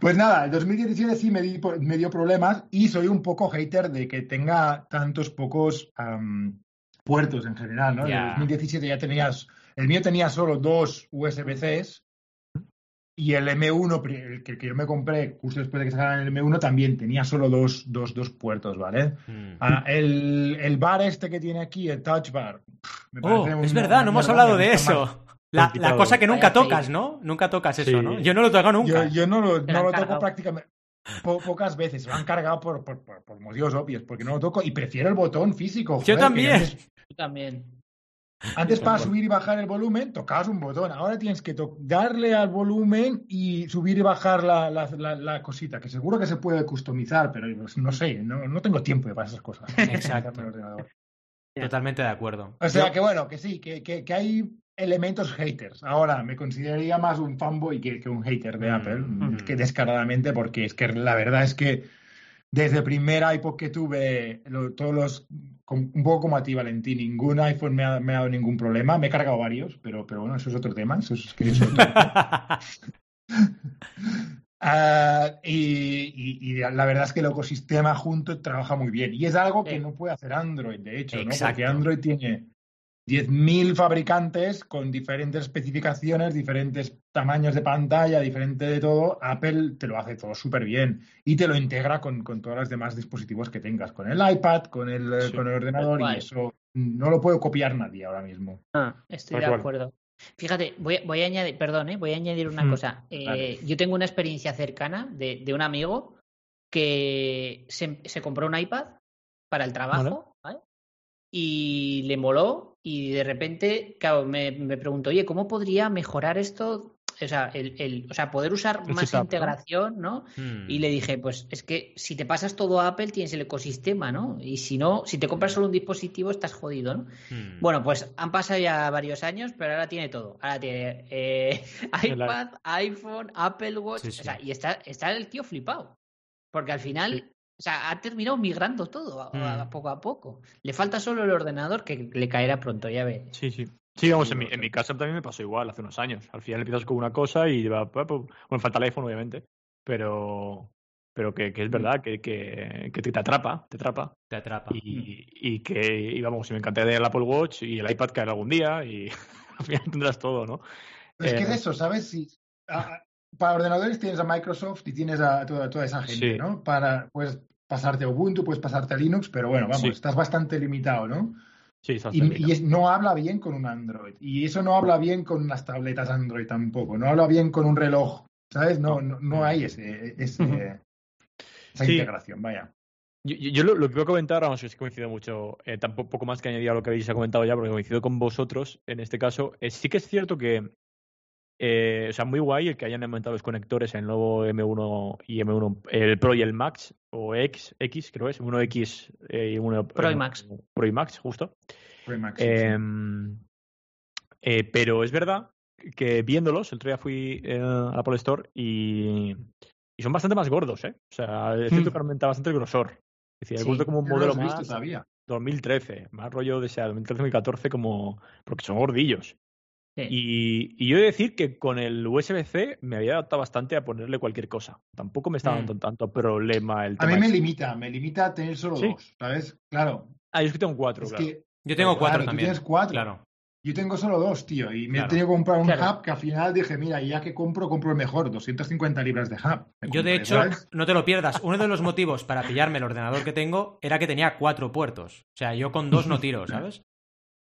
Pues nada, el 2017 sí me, di- me dio problemas y soy un poco hater de que tenga tantos pocos puertos en general, ¿no? En el 2017 ya tenías, el mío tenía solo dos USB-Cs y el M1, pri- el que, yo me compré justo después de que sacaran el M1, también tenía solo dos, dos, dos puertos, ¿vale? Mm. Ah, el, el bar este que tiene aquí, el touch bar. pff, me Oh, es verdad, no hemos hablado de eso. La, la cosa que nunca tocas. ¿no? Nunca tocas eso, Sí. ¿no? Yo no lo toco nunca. Yo, yo no lo, no lo toco prácticamente po- pocas veces. Lo han cargado por, por, por- por motivos obvios, porque no lo toco y prefiero el botón físico. Yo joder, también. Antes, Tú también. antes para subir y bajar el volumen tocabas un botón. Ahora tienes que darle al volumen y subir y bajar la, la, la- la cosita, que seguro que se puede customizar, pero pues, no sé, no, no tengo tiempo para esas cosas. <laughs> Exacto. Totalmente de acuerdo. O sea Yo- que bueno, que sí, que, que, que hay elementos haters. Ahora, me consideraría más un fanboy que, que un hater de Mm, Apple, mm. que descaradamente, porque es que la verdad es que desde el primer iPod que tuve, lo- todos los, un poco como a ti, Valentín, ningún iPhone me ha, me ha dado ningún problema. Me he cargado varios, pero, pero bueno, eso es otro tema. Eso es, que eso es otro <laughs> Ah, y, y- y la verdad es que el ecosistema junto trabaja muy bien. Y es algo que no puede hacer Android, de hecho, ¿no? Porque Android tiene 10.000 fabricantes con diferentes especificaciones, diferentes tamaños de pantalla, diferente de todo. Apple te lo hace todo súper bien y te lo integra con, con todos los demás dispositivos que tengas, con el iPad, con el, eh, Sí. con el ordenador y eso no lo puede copiar nadie ahora mismo. Ah, estoy de cual. acuerdo. Fíjate, voy, voy a añadir, perdón, ¿eh? voy a añadir una Mm, cosa. Eh, vale. Yo tengo una experiencia cercana de, de un amigo que se, se compró un iPad para el trabajo, ¿vale? Y le moló y de repente, claro, me, me preguntó, oye, ¿cómo podría mejorar esto? O sea, el, el- o sea poder usar El más integración, ¿no? Y le dije, pues es que si te pasas todo a Apple tienes el ecosistema, ¿no? Y si no, si te compras solo un dispositivo estás jodido, ¿no? Mm. Bueno, pues han pasado ya varios años, pero ahora tiene todo. Ahora tiene eh, <laughs> iPad, iPhone, Apple Watch, Sí, sí. o sea, y está, está el tío flipado. Porque al final, o sea, ha terminado migrando todo a, a Mm. poco a poco. Le falta solo el ordenador que le caerá pronto, ya ves. Sí, sí. Sí, vamos, en mi, en mi caso también me pasó igual hace unos años. Al final empiezas con una cosa y va. Bueno, falta el iPhone, obviamente. Pero. Pero que, que es verdad que, que, que te atrapa, te atrapa. Te atrapa. Y, y que, y vamos, si me encantaría el Apple Watch y el iPad caerá algún día y <laughs> al final tendrás todo, ¿no? Es que Eh, es eso, ¿sabes? Si, a- para ordenadores tienes a Microsoft y tienes a toda, toda esa gente, Sí. ¿no? Para, puedes pasarte a Ubuntu, puedes pasarte a Linux, pero bueno, vamos, Sí. estás bastante limitado, ¿no? Sí, Y, y es- no habla bien con un Android. Y eso no habla bien con las tabletas Android tampoco. No habla bien con un reloj, ¿sabes? No, no, no hay ese, esa Sí. integración, vaya. Yo, yo- yo lo, lo que voy a comentar, vamos, es que coincido mucho, eh, tampoco poco más que añadir a lo que habéis comentado ya, porque coincido con vosotros en este caso. Eh, sí que es cierto que, eh, o sea, muy guay el que hayan aumentado los conectores en el nuevo M1 y M1, el Pro y el Max, o X, X creo es, uno X eh, y uno Pro y eh, Max. Pro y Max, justo. Pro Max, sí, sí. Em, eh, pero es verdad que viéndolos, el otro día fui eh, a la Apple Store y, y son bastante más gordos, ¿eh? O sea, es cierto Mm. que aumenta bastante el grosor. Es decir, he Sí, vuelto como un no modelo más visto todavía. 2013, más rollo de sea 2013-2014 como porque son gordillos. Sí. Y, y yo he de decir que con el USB-C me había adaptado bastante a ponerle cualquier cosa. Tampoco me estaba Mm. dando tanto problema el A tema. mí me ese. limita, me limita a tener solo ¿Sí? dos, ¿sabes? Claro. Ah, yo es que tengo cuatro, Es claro. que Yo tengo Claro, cuatro tú también. tienes cuatro. Claro. Yo tengo solo dos, tío, y me Claro. he tenido que comprar un Claro. hub que al final dije, mira, ya que compro, compro el mejor, 250 libras de hub. Yo, de hecho, ¿sabes? no te lo pierdas. Uno de los motivos para pillarme el ordenador que tengo era que tenía cuatro puertos. O sea, yo con dos no tiro, ¿sabes?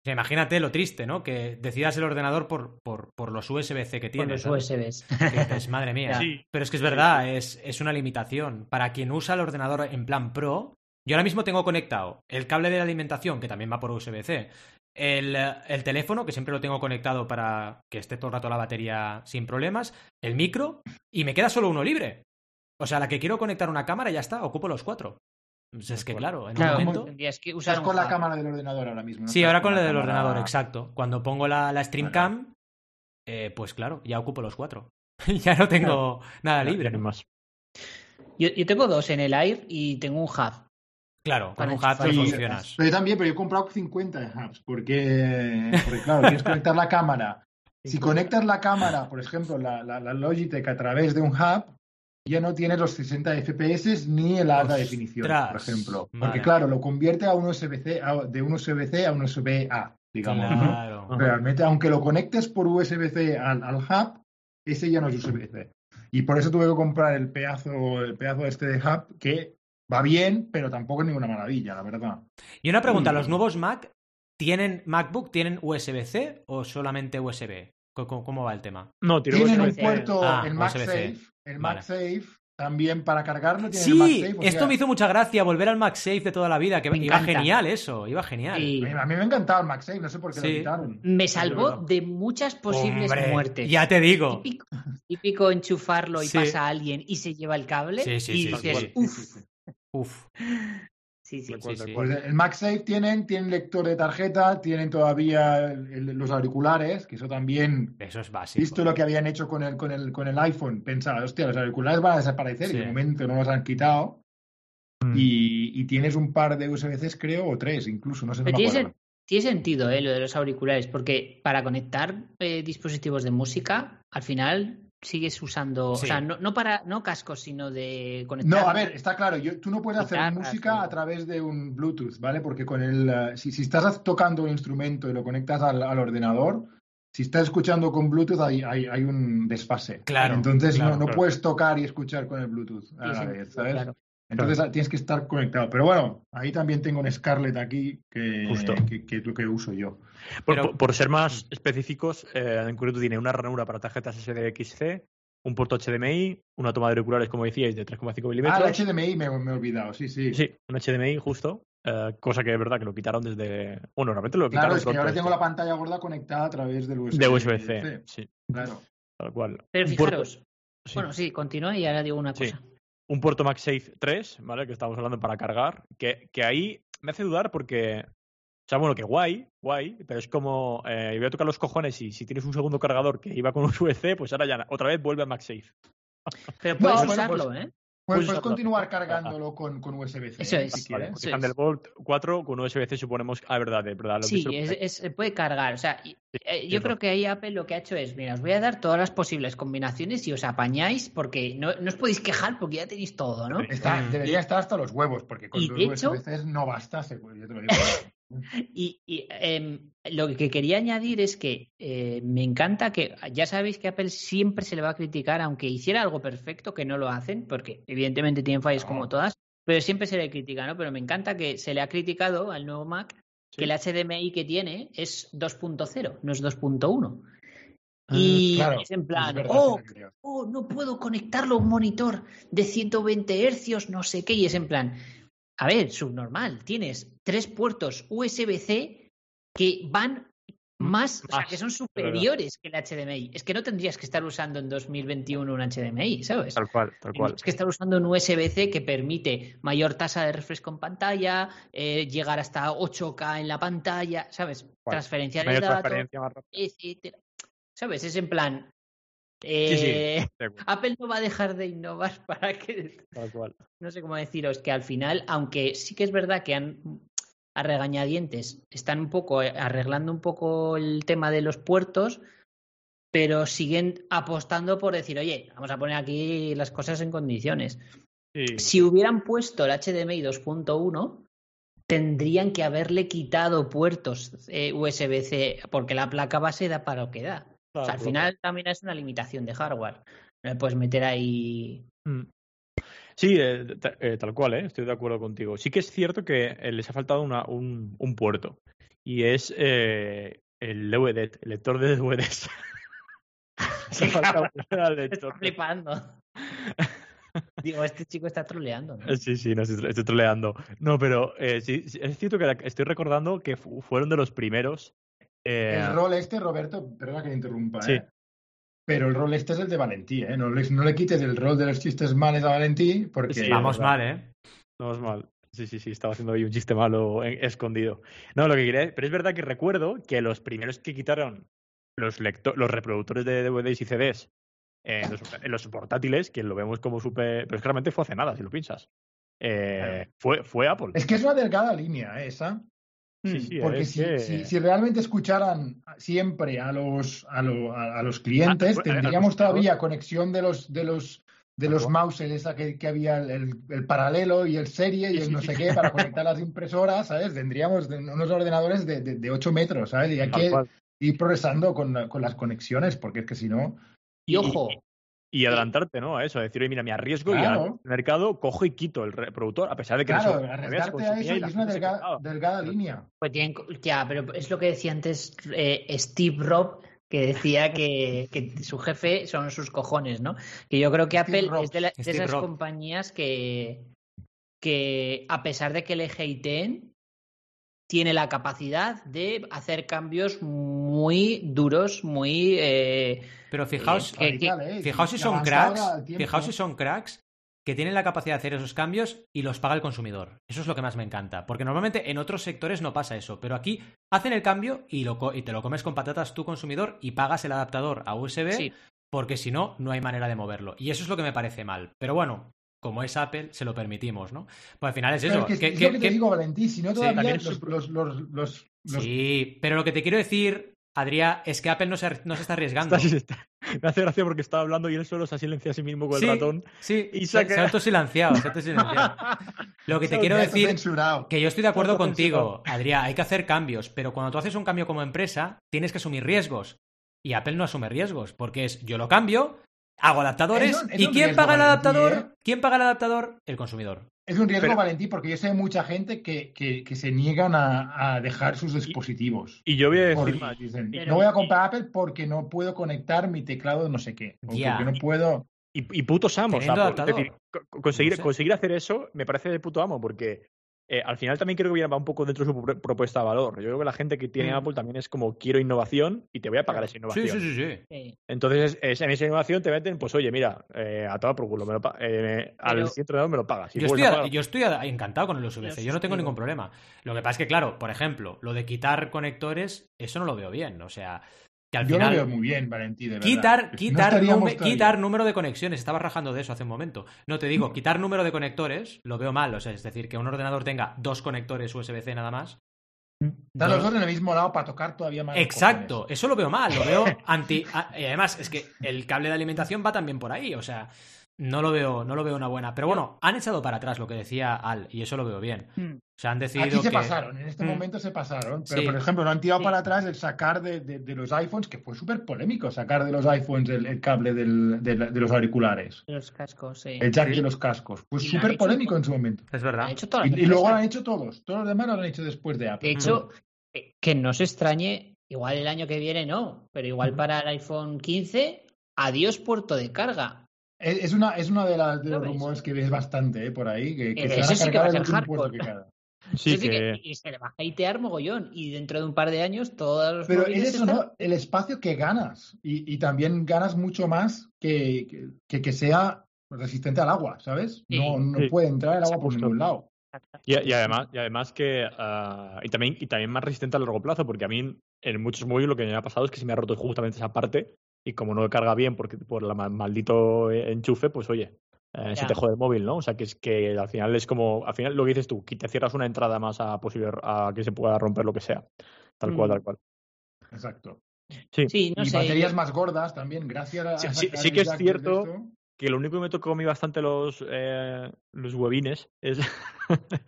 O sea, imagínate lo triste, ¿no? Que decidas el ordenador por, por, por los USB-C que tiene. los ¿sabes? USBs. Dices, madre mía. <laughs> Sí. Pero es que es verdad, es, es una limitación. Para quien usa el ordenador en plan pro, yo ahora mismo tengo conectado el cable de alimentación, que también va por USB-C, el, el teléfono, que siempre lo tengo conectado para que esté todo el rato la batería sin problemas, el micro, y me queda solo uno libre. O sea, la que quiero conectar una cámara ya está, ocupo los cuatro. Pues es que claro, en Claro, un momento... tendrías que usar Estás con la hub. cámara del ordenador ahora mismo. ¿no? Sí, ahora con la la del cámara- ordenador, exacto. Cuando pongo la, la StreamCam, eh, pues claro, ya ocupo los cuatro. <laughs> ya no tengo nada libre. no más. Yo, yo tengo dos en el Air y tengo un hub. Claro, con un Sí, funcionas. Pero yo también, pero yo he comprado 50 de hubs, porque, <laughs> porque claro, tienes que conectar la cámara. Si conectas la cámara, por ejemplo, la, la, la Logitech a través de un hub, ya no tienes los 60 FPS ni el alta Ostras, definición, por ejemplo. Porque claro, lo convierte a un USB-C, a- de un USB-C a un USB-A, digamos. Realmente, aunque lo conectes por USB-C al, al hub, ese ya no es USB-C. Y por eso tuve que comprar el pedazo, el pedazo este de hub, que va bien, pero tampoco es ninguna maravilla, la verdad. Y una pregunta, Mm. ¿los nuevos Mac tienen MacBook tienen USB-C o solamente USB? ¿Cómo, cómo- va el tema? No, tiro Tienen un puerto, Ah, el USB-C. MagSafe, el Vale. MagSafe también para cargarlo tiene el Sí, MagSafe. o esto sea, me hizo mucha gracia, volver al MagSafe de toda la vida, que Me iba encanta. genial eso, iba genial. A mí me ha encantado el MagSafe, no sé por qué Sí. lo quitaron. me salvó de muchas posibles Hombre, muertes. Ya te digo. Típico, típico enchufarlo y Sí. pasa alguien y se lleva el cable Sí, sí, y sí, dices, sí. uff. Uf. Sí, sí. Sí, sí. Pues el MagSafe tienen, tienen lector de tarjeta, tienen todavía el- los auriculares, que eso también, Eso es básico. visto lo que habían hecho con el, con el, con el iPhone, pensaba, hostia, los auriculares van a desaparecer Sí. y de momento no los han quitado. Mm. Y, y tienes un par de USB-Cs, creo, o tres incluso, no sé, no Pero me tiene, acuerdo. tiene sentido eh, lo de los auriculares, porque para conectar eh, dispositivos de música, al final sigues usando, Sí. o sea, no, no para no cascos, sino de conectar. No, a ver, está claro, yo, tú no puedes hacer Guitarras, música o- a través de un Bluetooth, ¿vale? Porque con el, eh, si, si estás tocando un instrumento y lo conectas al, al ordenador, si estás escuchando con Bluetooth hay, hay, hay un desfase. Claro, Entonces claro, no, no claro. puedes tocar y escuchar con el Bluetooth a la vez, ¿sabes? claro. Entonces ah, tienes que estar conectado. Pero bueno, ahí también tengo un Scarlett aquí que, Justo. que, que es lo que uso yo. Por, Pero- por- por ser más específicos, eh, en concreto tiene una ranura para tarjetas SDXC, un puerto HDMI, una toma de auriculares, como decíais, de 3,5 Ah, el milímetros. HDMI me, me he olvidado, sí, sí. Sí, un HDMI justo, eh, cosa que es verdad que lo quitaron desde... Bueno, realmente lo Claro, quitaron es que ahora tengo la pantalla gorda conectada a través del USB. de USB-C, sí, Claro. tal cual. Pero fijaros, sí. bueno, sí, continúa y ahora digo una Sí. Un puerto MagSafe 3, ¿vale? Que estamos hablando para cargar, que, que ahí me hace dudar porque, o sea, bueno, que guay, guay, pero es como, eh, voy a tocar los cojones y si tienes un segundo cargador que iba con USB-C, <laughs> pues ahora ya otra vez vuelve a MagSafe. Pero No, puedes bueno, usarlo, pues- ¿eh? Puedes, Puedes puedes continuar cargándolo con, con USB-C. Eso ¿eh? es. si Vale, quieres. porque Eso es. Thunderbolt 4 con USB-C suponemos, ah, verdad, de verdad. Lo Sí, es- es- se puede cargar. O sea, eh, yo creo que ahí Apple lo que ha hecho es, mira, os voy a dar todas las posibles combinaciones y os apañáis porque no, no os podéis quejar porque ya tenéis todo, ¿no? Está, debería estar hasta los huevos, porque con Y USB-C no basta, yo te lo digo. Y, y, em, lo que quería añadir es que eh, me encanta que ya sabéis que Apple siempre se le va a criticar, aunque hiciera algo perfecto, que no lo hacen, porque evidentemente tienen fallos No. como todas, pero siempre se le critica, ¿no? Pero me encanta que se le ha criticado al nuevo Mac que el HDMI que tiene es 2.0, no es 2.1. Y claro, es en plan, oh, oh, no puedo conectarlo a un monitor de 120 hercios, no sé qué, y es en plan, a ver, subnormal, tienes tres puertos USB-C que van más, o sea, que son verdad. superiores que el HDMI. Es que no tendrías que estar usando en 2021 un HDMI, ¿sabes? Tal cual, tal cual. Tienes que estar usando un USB-C que permite mayor tasa de refresco en pantalla, eh, llegar hasta 8K en la pantalla, ¿sabes? Transferencia de datos, transferencia más etcétera. ¿Sabes? Es en plan. Sí, sí. eh, <laughs> Apple no va a dejar de innovar <laughs> para que. Tal cual. No sé cómo deciros, que al final, aunque sí que es verdad que han a regañadientes están un poco eh, arreglando un poco el tema de los puertos, pero siguen apostando por decir, oye, vamos a poner aquí las cosas en condiciones. Sí. Si hubieran puesto el HDMI 2.1, tendrían que haberle quitado puertos eh, USB-C, porque la placa base da para lo que da. O sea, al Claro, final también es una limitación de hardware. No le puedes meter ahí. Mm. Sí, eh, eh, tal cual, ¿eh? estoy de acuerdo contigo. Sí que es cierto que eh, les ha faltado una- un, un puerto y es eh, el DVD, el lector de DVDs. <laughs> <laughs> Faltado el Está lector. flipando. <laughs> Digo, este chico está troleando. ¿no? Sí, sí, no, estoy, estoy troleando. No, pero eh, sí, sí, es cierto que la- estoy recordando que fu- fueron de los primeros. Eh, El rol este, Roberto, perdona que me interrumpa, Sí. ¿eh? Pero el rol este es el de Valentí, ¿eh? No le, no le quites el rol de los chistes males a Valentí, porque... Sí, Vamos mal, ¿eh? Es mal. Sí, sí, sí, estaba haciendo ahí un chiste malo eh, escondido. No, lo que quería. Pero es verdad que recuerdo que los primeros que quitaron los lecto- los reproductores de DVDs y CDs en los, en los portátiles, que lo vemos como súper. Pero es que realmente fue hace nada, si lo piensas. Eh, fue, fue Apple. Es que es una delgada línea ¿eh? esa. Sí, sí, Porque si, que- si, si realmente escucharan siempre a los, a, lo- a- los clientes, Ah, tendríamos todavía conexión de los de los de los mouses, esa que, que había el, el- el paralelo y el serie y el no sé qué para conectar las impresoras, ¿sabes? Tendríamos unos ordenadores de, de, de 8 metros, ¿sabes? Y hay que ir progresando con, con las conexiones, porque es que si no... Y ojo, Y adelantarte, ¿no? A eso, a decir, oye, mira, me arriesgo y al mercado cojo y quito el reproductor, a pesar de que Claro, no arriesgarte a eso es una delga- delgada línea. pues tienen, ya, pero es lo que decía antes eh, Steve Robb, que decía que, que su jefe son sus cojones, ¿no? Que yo creo que Steve Apple es de, la- de esas compañías que, que, a pesar de que le hateen, tiene la capacidad de hacer cambios muy duros, muy... eh, Pero fijaos, que- que- Radical, ¿eh? fijaos si son cracks, fijaos si son cracks que tienen la capacidad de hacer esos cambios y los paga el consumidor. Eso es lo que más me encanta, porque normalmente en otros sectores no pasa eso, pero aquí hacen el cambio y, lo co- y te lo comes con patatas tú consumidor y pagas el adaptador a USB sí, porque si no, no hay manera de moverlo. Y eso es lo que me parece mal. Pero bueno, como es Apple, se lo permitimos, ¿no? Pues al final es Pero eso. es que, lo que te digo, Valentín, si no todavía también los, los, los, los, los- Sí, pero lo que te quiero decir, Adrián, es que Apple no se, no se está arriesgando. Está- está- me hace gracia porque estaba hablando y él solo se ha silenciado a sí mismo con Sí. el ratón. Sí, Y se, se ha autosilenciado, se ha autosilenciado. <laughs> Lo que te quiero decir censurado. Que yo estoy de acuerdo contigo, Adrián, hay que hacer cambios, pero cuando tú haces un cambio como empresa, tienes que asumir riesgos. Y Apple no asume riesgos, porque es yo lo cambio, hago adaptadores, Es un- es ¿y quién riesgo, paga el Valentín, adaptador? ¿eh? ¿Quién paga el adaptador? El consumidor. Es un riesgo, Pero- Valentín, porque yo sé de mucha gente que, que, que se niegan a, a dejar sus dispositivos. Y yo voy a decir más. dicen, Pero- no voy a comprar Apple porque no puedo conectar mi teclado de no sé qué. O porque no puedo. Y, y putos amos. Apple. Es decir, co- conseguir, No sé. conseguir hacer eso me parece de puto amo porque eh, al final también creo que viene- va un poco dentro de su pro- propuesta de valor. Yo creo que la gente que tiene Mm. Apple también es como quiero innovación y te voy a pagar esa innovación. sí, sí, sí. sí. Entonces, es- en esa innovación te meten, pues oye, mira, eh, a todo por culo, me lo eh, al siguiente me lo pagas. Yo estoy, a- yo encantado con el USB-C, Lo yo no tengo ningún problema. Lo que pasa es que, claro, por ejemplo, lo de quitar conectores, eso no lo veo bien. O sea, que al Yo final... lo veo muy bien, Valentín, de verdad. Quitar, no quitar, número de conexiones. Estaba rajando de eso hace un momento. No te digo, quitar número de conectores lo veo mal. O sea, es decir, que un ordenador tenga dos conectores USB-C nada más. Están no- los dos en el mismo lado para tocar todavía más. Exacto, cojones. eso lo veo mal. Lo veo <laughs> anti. y además, es que el cable de alimentación va también por ahí. O sea, no lo veo, no lo veo una buena. Pero bueno, han echado para atrás lo que decía Al, y eso lo veo bien. Mm. O sea, han decidido Aquí se que. pasaron, en este Mm. momento se pasaron. Pero, Sí. por ejemplo, no han tirado Sí. para atrás el sacar de, de- de los iPhones, que fue súper polémico, sacar de los iPhones el, el cable del- de, los auriculares, Los cascos, sí. el jack de los cascos. Fue súper polémico en su momento. Es verdad. hecho Y, y luego lo han hecho todos. Todos los demás lo han hecho después de Apple. De hecho, eh, que no se extrañe, igual el año que viene no, pero igual para el iPhone 15, adiós puerto de carga. Es, una, es una de, las, de ¿Lo los rumores que ves bastante eh, por ahí, que, que Eh, se van a sí que cargar va a el hardcore. <laughs> que queda. Sí, que- y se le va a hatear mogollón. Y dentro de un par de años, todos los Pero es eso, están- ¿no? El espacio que ganas. Y, y también ganas mucho más que, que, que sea resistente al agua, ¿sabes? Sí. No, no Sí. puede entrar el agua por ningún lado. Y, y además, y además que ah, y también y también más resistente a largo plazo, porque a mí en muchos móviles lo que me ha pasado es que se me ha roto justamente esa parte y como no carga bien porque por el maldito enchufe, pues oye, eh, se te jode el móvil, ¿no? O sea que es que al final es como, al final lo que dices tú, que te cierras una entrada más a posible a que se pueda romper lo que sea. Tal cual, Mm. tal cual. Exacto. Sí. Sí, no y sé. baterías yo- más gordas también, gracias a. Sí, sí- sí que es cierto. Que lo único que me tocó a mí bastante los, eh, los webines es, <laughs>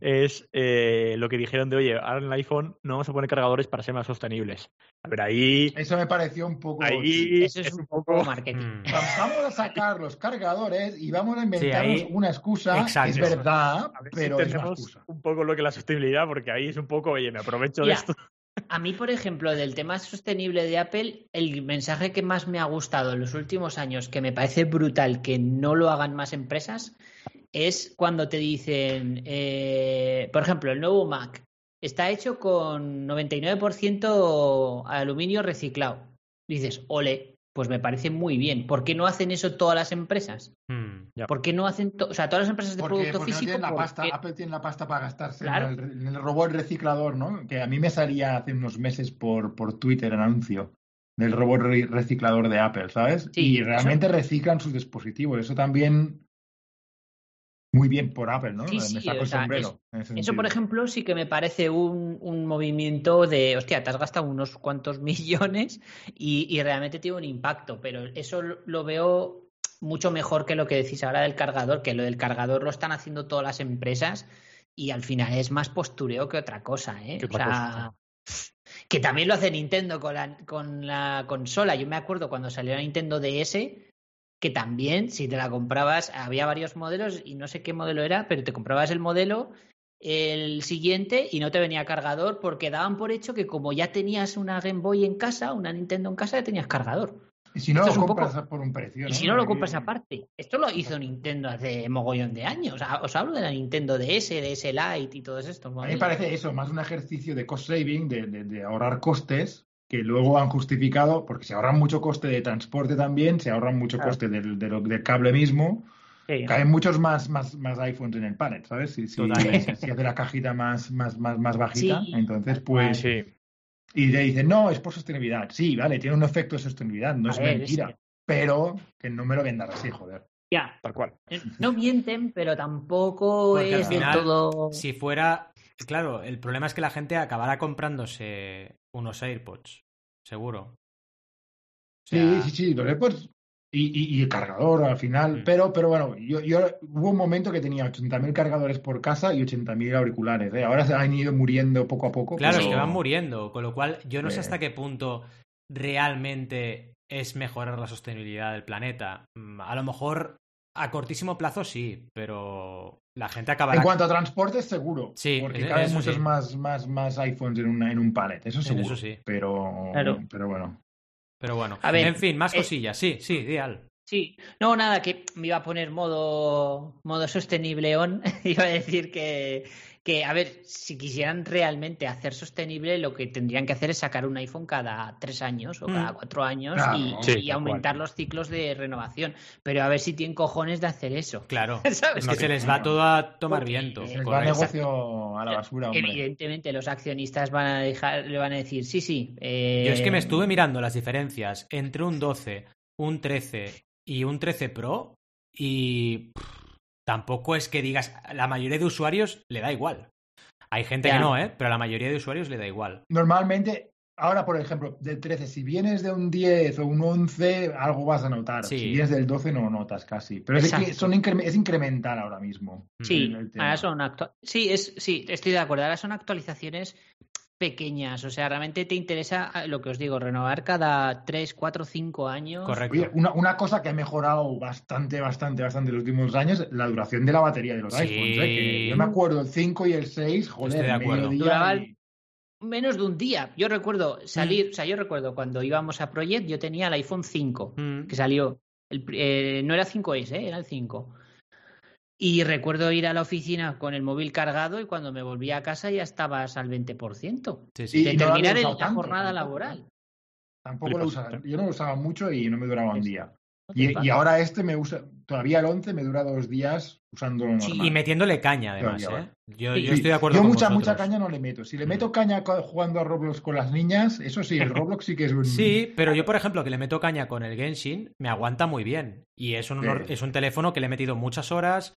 es eh, lo que dijeron de, oye, ahora en el iPhone no vamos a poner cargadores para ser más sostenibles. A ver, ahí, Eso me pareció un poco. ahí Eso es, un poco marketing. Mm. Vamos a sacar los cargadores y vamos a inventarnos ahí- una excusa. Exacto. Es verdad, a ver pero si es una excusa. un poco lo que la sostenibilidad, porque ahí es un poco, oye, me aprovecho de esto. A mí, por ejemplo, del tema sostenible de Apple, el mensaje que más me ha gustado en los últimos años, que me parece brutal que no lo hagan más empresas, es cuando te dicen, eh, por ejemplo, el nuevo Mac está hecho con 99% aluminio reciclado. Dices, ole, pues me parece muy bien. ¿Por qué no hacen eso todas las empresas? Mm. Ya. ¿Por qué no hacen, o sea, todas las empresas de Porque, producto porque no físico? tienen la ¿por pasta, qué? Apple tiene la pasta para gastarse Claro. en, el, en el robot reciclador, ¿no? Que a mí me salía hace unos meses por, por Twitter el anuncio del robot reciclador de Apple, ¿sabes? Sí, y realmente reciclan sus dispositivos. Eso también muy bien por Apple, ¿no? Sí, me sí, saco el sea, sombrero. es- en ese Eso, por ejemplo, sí que me parece un, un movimiento de, hostia, te has gastado unos cuantos <laughs> millones y, y realmente tiene un impacto, pero eso lo veo mucho mejor que lo que decís ahora del cargador, que lo del cargador lo están haciendo todas las empresas y al final es más postureo que otra cosa, ¿eh? Que O sea, que también lo hace Nintendo con la, con la consola. Yo me acuerdo cuando salió la Nintendo DS, que también, si te la comprabas, había varios modelos y no sé qué modelo era, pero te comprabas el modelo, el siguiente, y no te venía cargador porque daban por hecho que como ya tenías una Game Boy en casa, una Nintendo en casa, ya tenías cargador. Y si no esto lo compras poco- por un precio. Y ¿no? si no lo compras aparte. Esto lo hizo Nintendo hace mogollón de años. Os hablo de la Nintendo DS, DS Lite y todos estos A mí modelos. me parece eso, más un ejercicio de cost saving, de, de- de ahorrar costes, que luego han justificado, porque se ahorran mucho coste de transporte también, se ahorran mucho Claro. coste del, del cable mismo, Sí. caen muchos más, más, más iPhones en el pallet, ¿sabes? Si, si, si hace la cajita más, más, más, más bajita, Sí, entonces pues... Sí. Y te dicen, no, es por sostenibilidad. Sí, vale, tiene un efecto de sostenibilidad, no A es ver, mentira. es que- Pero que no me lo vendas así, joder. Ya. Tal cual. No mienten, pero tampoco Porque es del final, todo. Si fuera. Claro, el problema es que la gente acabará comprándose unos AirPods. Seguro. O sea, Sí, sí, sí, los AirPods y, y, y el cargador al final, Mm. pero, pero bueno, yo, yo hubo un momento que tenía 80.000 cargadores por casa y 80.000 auriculares. ¿eh? Ahora se han ido muriendo poco a poco. Claro, pero- es que van muriendo, con lo cual yo no sé hasta qué punto realmente es mejorar la sostenibilidad del planeta. Mm, A lo mejor a cortísimo plazo sí, pero la gente acabará. En cuanto a transporte, seguro. Sí, porque eso- caben eso muchos sí. más, más, más iPhones en, una, en un pallet, eso seguro. eso sí. Pero, Claro. pero bueno. Pero bueno, A ver, en fin, más eh, cosillas. Sí, sí, ideal. Sí, no, nada, que me iba a poner modo, modo sostenible on. <laughs> iba a decir que, que, a ver, si quisieran realmente hacer sostenible, lo que tendrían que hacer es sacar un iPhone cada tres años o Mm. cada cuatro años Claro, y, sí, y tal aumentar los ciclos de renovación. Pero a ver si tienen cojones de hacer eso. Claro. <laughs> ¿Sabes? Es que No, se les va no. todo a tomar viento. Se les va el negocio a la basura, hombre. Evidentemente, los accionistas van a dejar, le van a decir, sí, sí. eh, Yo es que me estuve mirando las diferencias entre un 12, un 13 y un 13 Pro y pff, tampoco es que digas, la mayoría de usuarios le da igual. Hay gente que no, ¿eh? Pero a la mayoría de usuarios le da igual. Normalmente, ahora por ejemplo, del 13, si vienes de un 10 o un 11, algo vas a notar. Sí. Si vienes del 12, no notas casi. Pero es, que son incre- es incremental ahora mismo. Sí, ahora son sí, es, sí, estoy de acuerdo. Ahora son actualizaciones pequeñas. O sea, realmente te interesa ah, lo que os digo, renovar cada 3, 4, 5 años. Correcto. Oye, una, una cosa que ha mejorado bastante, bastante, bastante en los últimos años, la duración de la batería de los Sí. iPhones. ¿eh? Que yo me acuerdo el 5 y el 6, joder, Estoy de acuerdo. Duraba y- Menos de un día. Yo recuerdo salir, Mm. o sea, yo recuerdo cuando íbamos a Project, yo tenía el iPhone 5, Mm. que salió. El eh, no era 5S, eh, era el 5. Y recuerdo ir a la oficina con el móvil cargado y cuando me volví a casa ya estabas al 20%. Sí, sí. Y De no terminar el- usado la tanto, jornada tampoco, laboral. Tampoco lo usaba. Yo no lo usaba mucho y no me duraba un día. No Y, ahora este me usa, todavía el 11 me dura dos días usándolo Sí, normal. Y metiéndole caña, además, Todavía, ¿eh? Yo, Sí. yo estoy de acuerdo Yo con mucha, vosotros. mucha caña no le meto. Si le Mm. meto caña jugando a Roblox con las niñas, eso sí, el <laughs> Roblox sí que es un... Sí, pero yo, por ejemplo, que le meto caña con el Genshin, me aguanta muy bien. Y es un, Sí. es un teléfono que le he metido muchas horas,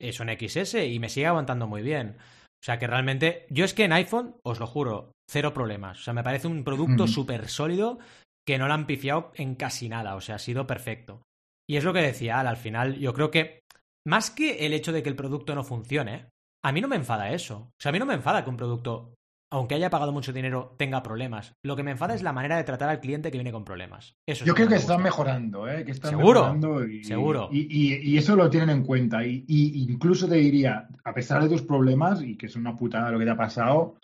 es un XS y me sigue aguantando muy bien. O sea que realmente, yo es que en iPhone, os lo juro, cero problemas. O sea, me parece un producto Mm. súper sólido que no lo han pifiado en casi nada. O sea, ha sido perfecto. Y es lo que decía Al, al final, yo creo que más que el hecho de que el producto no funcione, a mí no me enfada eso. O sea, a mí no me enfada que un producto, aunque haya pagado mucho dinero, tenga problemas. Lo que me enfada es la manera de tratar al cliente que viene con problemas. Eso es Yo lo creo me que están gusta. mejorando, ¿eh? Que están Seguro, mejorando y, seguro. Y, y- y eso lo tienen en cuenta. Y, incluso te diría, a pesar de tus problemas, y que es una putada lo que te ha pasado,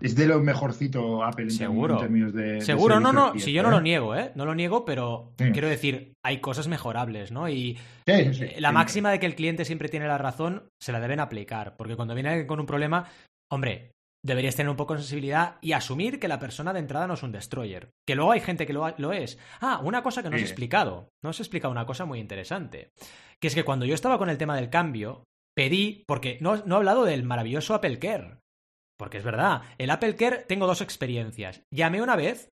es de lo mejorcito Apple en, Seguro. en términos de. de Seguro, no, no, si yo no lo ¿eh? niego, ¿eh? No lo niego, pero Sí. quiero decir, hay cosas mejorables, ¿no? Y Sí, sí, sí, la máxima de que el cliente siempre tiene la razón, se la deben aplicar, porque cuando viene alguien con un problema, hombre, deberías tener un poco de sensibilidad y asumir que la persona de entrada no es un destroyer. Que luego hay gente que lo, lo es. Ah, una cosa que no os he explicado. No os he explicado una cosa muy interesante. Que es que cuando yo estaba con el tema del cambio, pedí, porque no, no he hablado del maravilloso Apple Care. Porque es verdad, el Apple Care tengo dos experiencias. Llamé una vez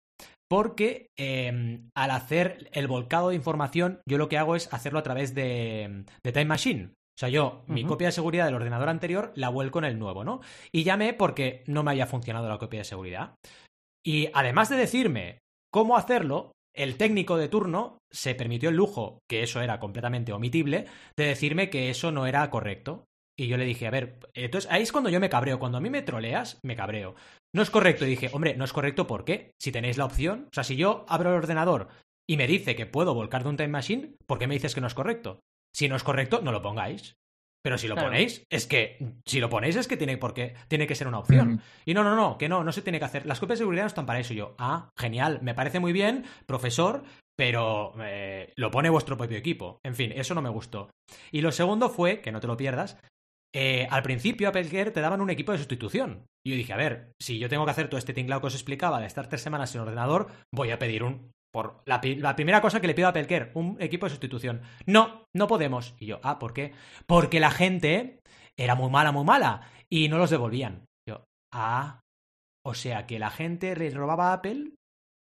porque em, al hacer el volcado de información, yo lo que hago es hacerlo a través de, de Time Machine. O sea, yo mi copia de seguridad del ordenador anterior la vuelco en el nuevo, ¿no? Y llamé porque no me había funcionado la copia de seguridad. Y además de decirme cómo hacerlo, el técnico de turno se permitió el lujo, que eso era completamente omitible, de decirme que eso no era correcto. Y yo le dije, a ver, entonces ahí es cuando yo me cabreo. Cuando a mí me troleas, me cabreo. No es correcto. Y dije, hombre, no es correcto ¿por qué? Si tenéis la opción. O sea, si yo abro el ordenador y me dice que puedo volcar de un time machine, ¿por qué me dices que no es correcto? Si no es correcto, no lo pongáis. Pero si lo Claro. ponéis, es que. Si lo ponéis, es que tiene, porque, tiene que ser una opción. Y no, no, no, que no, no se tiene que hacer. Las copias de seguridad no están para eso. Y yo, ah, genial, me parece muy bien, profesor, pero eh, lo pone vuestro propio equipo. En fin, eso no me gustó. Y lo segundo fue, que no te lo pierdas, eh, al principio Apple Care te daban un equipo de sustitución. Y yo dije, a ver, si yo tengo que hacer todo este tinglado que os explicaba de estar tres semanas sin ordenador, voy a pedir un... Por la, primera cosa que le pido a Care, un equipo de sustitución. No, no podemos. Y yo, ah, ¿por qué? Porque la gente era muy mala, muy mala. Y no los devolvían. Yo, ah, o sea que la gente robaba a Apple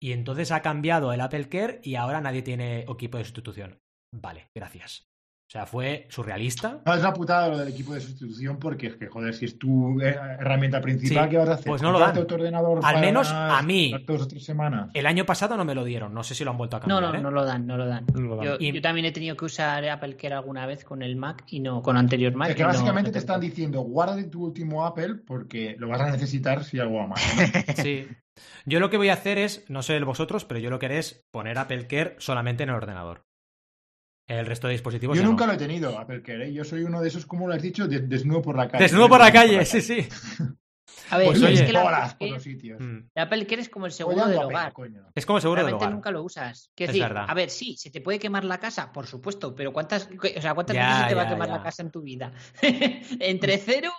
y entonces ha cambiado el Apple Care y ahora nadie tiene equipo de sustitución. Vale, gracias. O sea, fue surrealista. No, es una putada lo del equipo de sustitución porque es que, joder, si es tu eh, herramienta principal, Sí, ¿qué vas a hacer? pues no lo ¿Comprarte dan. otro ordenador Al para menos a mí. Dos o tres semanas. El año pasado no me lo dieron, no sé si lo han vuelto a cambiar. no, ¿eh? no lo dan, no lo dan. No lo dan. Yo, Y- yo también he tenido que usar Apple Care alguna vez con el Mac y no con anterior Mac. Es que básicamente no te están diciendo, guarda tu último Apple porque lo vas a necesitar si algo va mal. <laughs> Sí. Yo lo que voy a hacer es, no sé vosotros, pero yo lo que haré es poner Apple Care solamente en el ordenador. El resto de dispositivos. Yo nunca no. lo he tenido, Apple Care. ¿eh? Yo soy uno de esos, como lo has dicho, de- desnudo por la calle. Desnudo por la calle, sí, sí. A ver, Pues es oye. que la Horas Apple por Care- los sitios. Mm. la Apple Care es como el seguro del hogar. coño. Es como seguro del hogar. nunca lo usas. Quiero Es decir, verdad. a ver, sí, se te puede quemar la casa, por supuesto, pero ¿cuántas, o sea, ¿cuántas Ya, veces se te va a quemar ya. la casa en tu vida? <laughs> Entre cero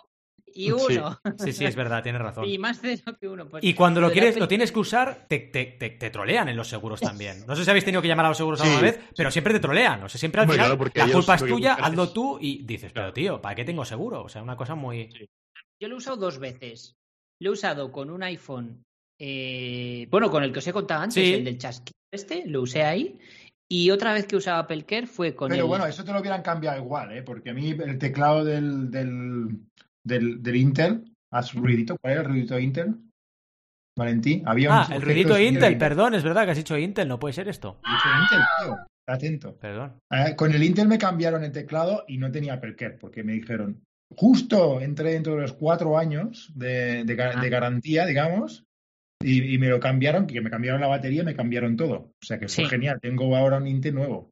y uno. Sí, sí, es verdad, tienes razón. Y más cero que uno. Pues, Y cuando lo quieres, lo tienes que usar, te, te, te, te trolean en los seguros también. No sé si habéis tenido que llamar a los seguros Sí, alguna vez, pero siempre te trolean. O sea, siempre al final claro, porque la culpa es tuya, hazlo tú y dices, pero tío, ¿para qué tengo seguro? O sea, una cosa muy. Yo lo he usado dos veces. Lo he usado con un iPhone, eh, bueno, con el que os he contado antes, Sí. el del chasquido este, lo usé ahí. Y otra vez que usaba Apple Care fue con Pero el... bueno, eso te lo hubieran cambiado igual, ¿eh? Porque a mí el teclado del, del, del, del Intel, haz ruidito, ¿cuál era el ruidito de Intel? Valentín, había un Ah, el ruidito de Intel, perdón, es verdad que has dicho Intel, no puede ser esto. He dicho Intel, tío, está atento. Perdón. Eh, con el Intel me cambiaron el teclado y no tenía Care, porque me dijeron, justo entré dentro de los cuatro años de, Ah. de garantía, digamos, y, y me lo cambiaron, que me cambiaron la batería, me cambiaron todo. O sea que fue Sí. genial, tengo ahora un Intel nuevo.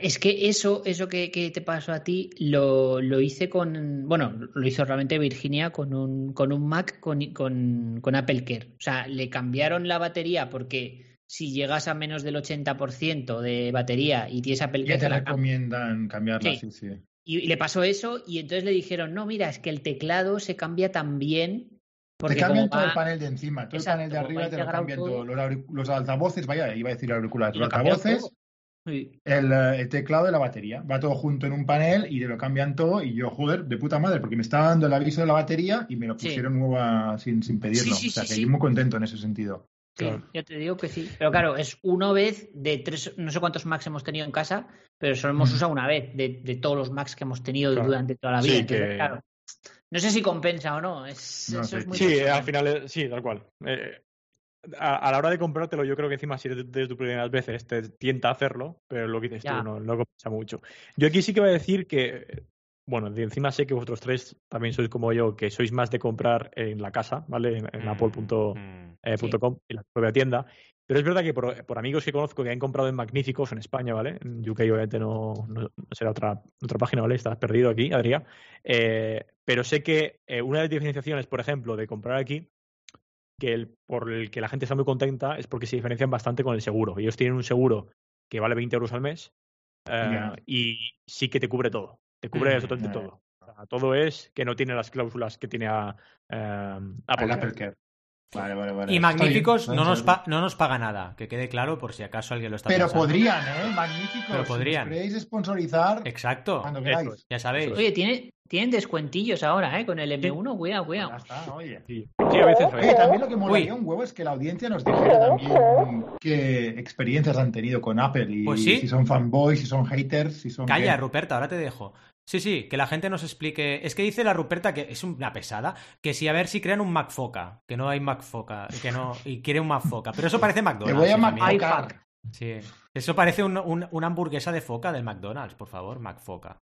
Es que eso, eso que, que te pasó a ti, lo, lo hice con, bueno, lo hizo realmente Virginia con un, con un Mac con, con, con Apple Care. O sea, le cambiaron la batería porque si llegas a menos del 80% de batería y tienes Apple Ya Care, te te la recomiendan cambiarla, sí, Sí. sí. y, y le pasó eso y entonces le dijeron, no, mira, es que el teclado se cambia también porque te cambian todo va- el panel de encima, todo Exacto, el panel de arriba te lo cambian todo. todo. Los, los altavoces, vaya, iba a decir auriculares, lo los altavoces. Sí. el, eh, el teclado de la batería. Va todo junto en un panel y te lo cambian todo. Y yo, joder, de puta madre, porque me estaba dando el aviso de la batería y me lo Sí. pusieron nueva sin, sin pedirlo. Sí, sí, o sea sí, que sí. yo muy contento en ese sentido. Sí, Claro. ya te digo que sí. Pero claro, es una vez de tres, no sé cuántos Macs hemos tenido en casa, pero solo hemos usado una vez de, de todos los Macs que hemos tenido Claro. durante toda la Sí, vida. Entonces, que- claro, no sé si compensa o no. Es, No eso sé. es muy Sí, al final, es- sí, tal cual. Eh, a, a la hora de comprártelo, yo creo que encima si eres de tus primeras veces te tienta a hacerlo, pero lo que dices Ya. tú no, no compensa mucho. Yo aquí sí que voy a decir que, bueno, de encima sé que vosotros tres también sois como yo, que sois más de comprar en la casa, ¿vale? En, en apple.com Mm. eh, Sí. com, y la propia tienda. Pero es verdad que por, por amigos que conozco que han comprado en Magníficos en España, ¿vale? En UK obviamente no, no- no será otra, otra página, ¿vale? Estás perdido aquí, Adrián. Eh, pero sé que eh, una de las diferenciaciones, por ejemplo, de comprar aquí, que el, por el que la gente está muy contenta es porque se diferencian bastante con el seguro. Ellos tienen un seguro que vale 20 euros al mes eh, y sí que te cubre todo. Te cubre Mm, absolutamente todo. O sea, todo es que no tiene las cláusulas que tiene a, eh, Apple. Apple Care. Vale, vale, vale. Y Magníficos no nos, pa- no nos paga nada, que quede claro por si acaso alguien lo está Pero pensando. podrían, ¿eh? Magníficos. Pero podrían. Si queréis sponsorizar Exacto, cuando queráis. es. ya sabéis. Oye, ¿tiene, tienen descuentillos ahora, ¿eh? Con el M1, cuidado, Ya cuidado. está, oye. Sí, Sí, a veces. Oye, también lo que molaría Uy. un huevo es que la audiencia nos dijera también qué experiencias han tenido con Apple y Pues sí. si son fanboys, si son haters, si son... Calla, qué. Ruperta, ahora te dejo. Sí, sí, que la gente nos explique. Es que dice la Ruperta que es una pesada, que si a ver si crean un MacFoca, que no hay MacFoca, que no, y quiere un MacFoca. Pero eso parece <laughs> Te McDonald's. voy a MacFocar. Sí. Eso parece un- un- una hamburguesa de foca del McDonald's, por favor, MacFoca.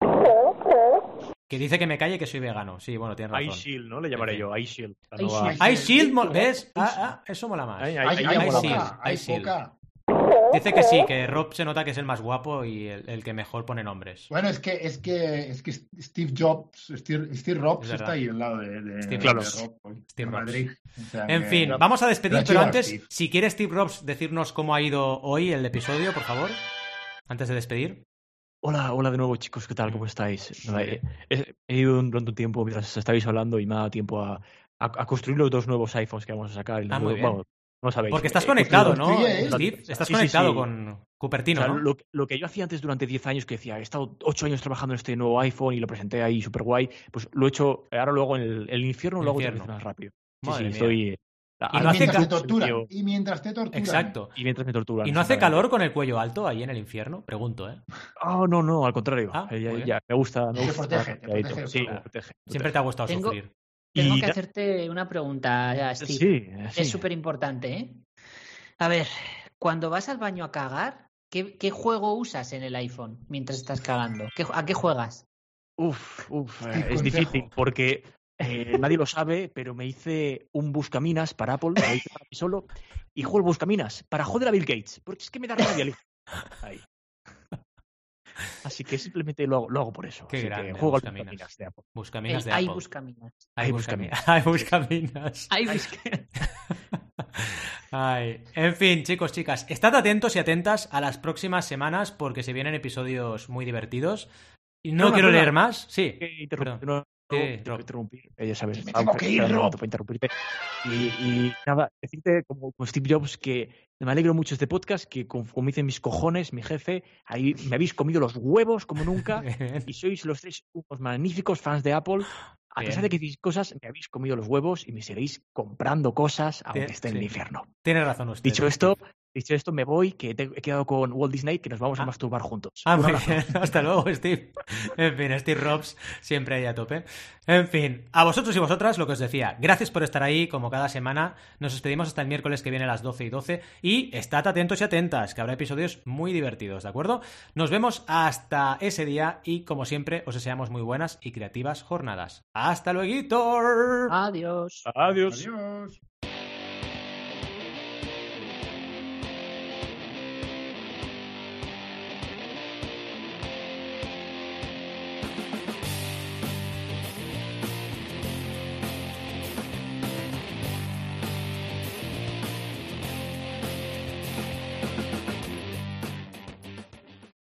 Que dice que me calle que soy vegano. Sí, bueno, tienes razón. iShield, ¿no? Le llamaré yo, la Ice nueva- Shield. Ice Shield, ¿ves? Ah, ah, eso mola más. Ice Shield, Ice Shield. poca. Dice que sí, que Rob se nota que es el más guapo y el, el que mejor pone nombres. Bueno, es que, es que, es que Steve Jobs, Steve, Steve Es verdad. está ahí al lado de, de, Steve de. Rob Steve. Madrid. O sea En que- fin, vamos a despedir, pero antes, Steve. si quiere Steve Robs decirnos cómo ha ido hoy el episodio, por favor, antes de despedir. Hola, hola de nuevo chicos, ¿qué tal? ¿Cómo estáis? Nada, he, ido un durante un tiempo mientras estabais hablando y me ha dado tiempo a, a, a construir los dos nuevos iPhones que vamos a sacar. Ah, muy bien. no sabéis. Porque estás Eh, conectado, ¿no, ¿eh? Steve? Estás Sí, conectado sí. con O Cupertino, sea, ¿no? lo, lo que yo hacía antes durante 10 años, que decía, he estado 8 años trabajando en este nuevo iPhone y lo presenté ahí súper guay, pues lo he hecho, ahora luego en el, el infierno El lo hago infierno. veces más rápido. Sí, Madre sí, estoy... Y Y no hace mientras ca- te torturan. Tío. Y mientras te torturan. Exacto. Y mientras me torturan. ¿Y no hace calor con el cuello alto ahí en el infierno? Pregunto, ¿eh? Oh, no, no, al contrario. Ah, ya, ya, me gusta. Me gusta protege, te protege, Sí, claro. me protege. Siempre te ha gustado Tengo- sufrir. Tengo Y que hacerte una pregunta, Steve. Sí, sí. Es súper importante, ¿eh? A ver, cuando vas al baño a cagar, ¿qué, qué juego usas en el iPhone mientras estás cagando? ¿Qué- ¿A qué juegas? Uf, uf, es consejo. difícil porque eh, nadie lo sabe, pero me hice un buscaminas para Apple, lo hice para mí solo, y juego el buscaminas para joder a Bill Gates, porque es que me da rabia. Ahí. Así que simplemente lo hago, lo hago por eso. Qué Así que grande, juego al Buscaminas. de Apple. Buscaminas de hay Apple. buscaminas. Hay Hay <laughs> buscaminas. Hay <laughs> buscaminas. Hay buscaminas. Ay, en fin, chicos, chicas, estad atentos y atentas a las próximas semanas porque se vienen episodios muy divertidos. Y no Perdona, quiero leer más. Sí. Que Perdón. No, Sí, no, tengo Rob. que interrumpir. Eh, ya sabes, Me tengo que ir, momento para interrumpirte. Y, y nada, decirte como, como Steve Jobs que me alegro mucho de este podcast, que como, como dicen mis cojones, mi jefe, ahí me habéis comido los huevos como nunca <laughs> y sois los tres unos magníficos fans de Apple. A Bien. pesar de que decís cosas, me habéis comido los huevos y me seguís comprando cosas aunque Bien, esté en sí. el infierno. Tienes razón usted. Dicho esto, dicho esto, me voy, que te- he quedado con Walt Disney, que nos vamos Ah. a masturbar juntos. Ah, muy bien. <laughs> Hasta luego, Steve. En fin, Steve Robs siempre ahí a tope. En fin, a vosotros y vosotras, lo que os decía, gracias por estar ahí como cada semana. Nos despedimos hasta el miércoles que viene a las 12 y 12. Y estad atentos y atentas, que habrá episodios muy divertidos, ¿de acuerdo? Nos vemos hasta ese día y, como siempre, os deseamos muy buenas y creativas jornadas. ¡Hasta luego! Adiós. Adiós. Adiós.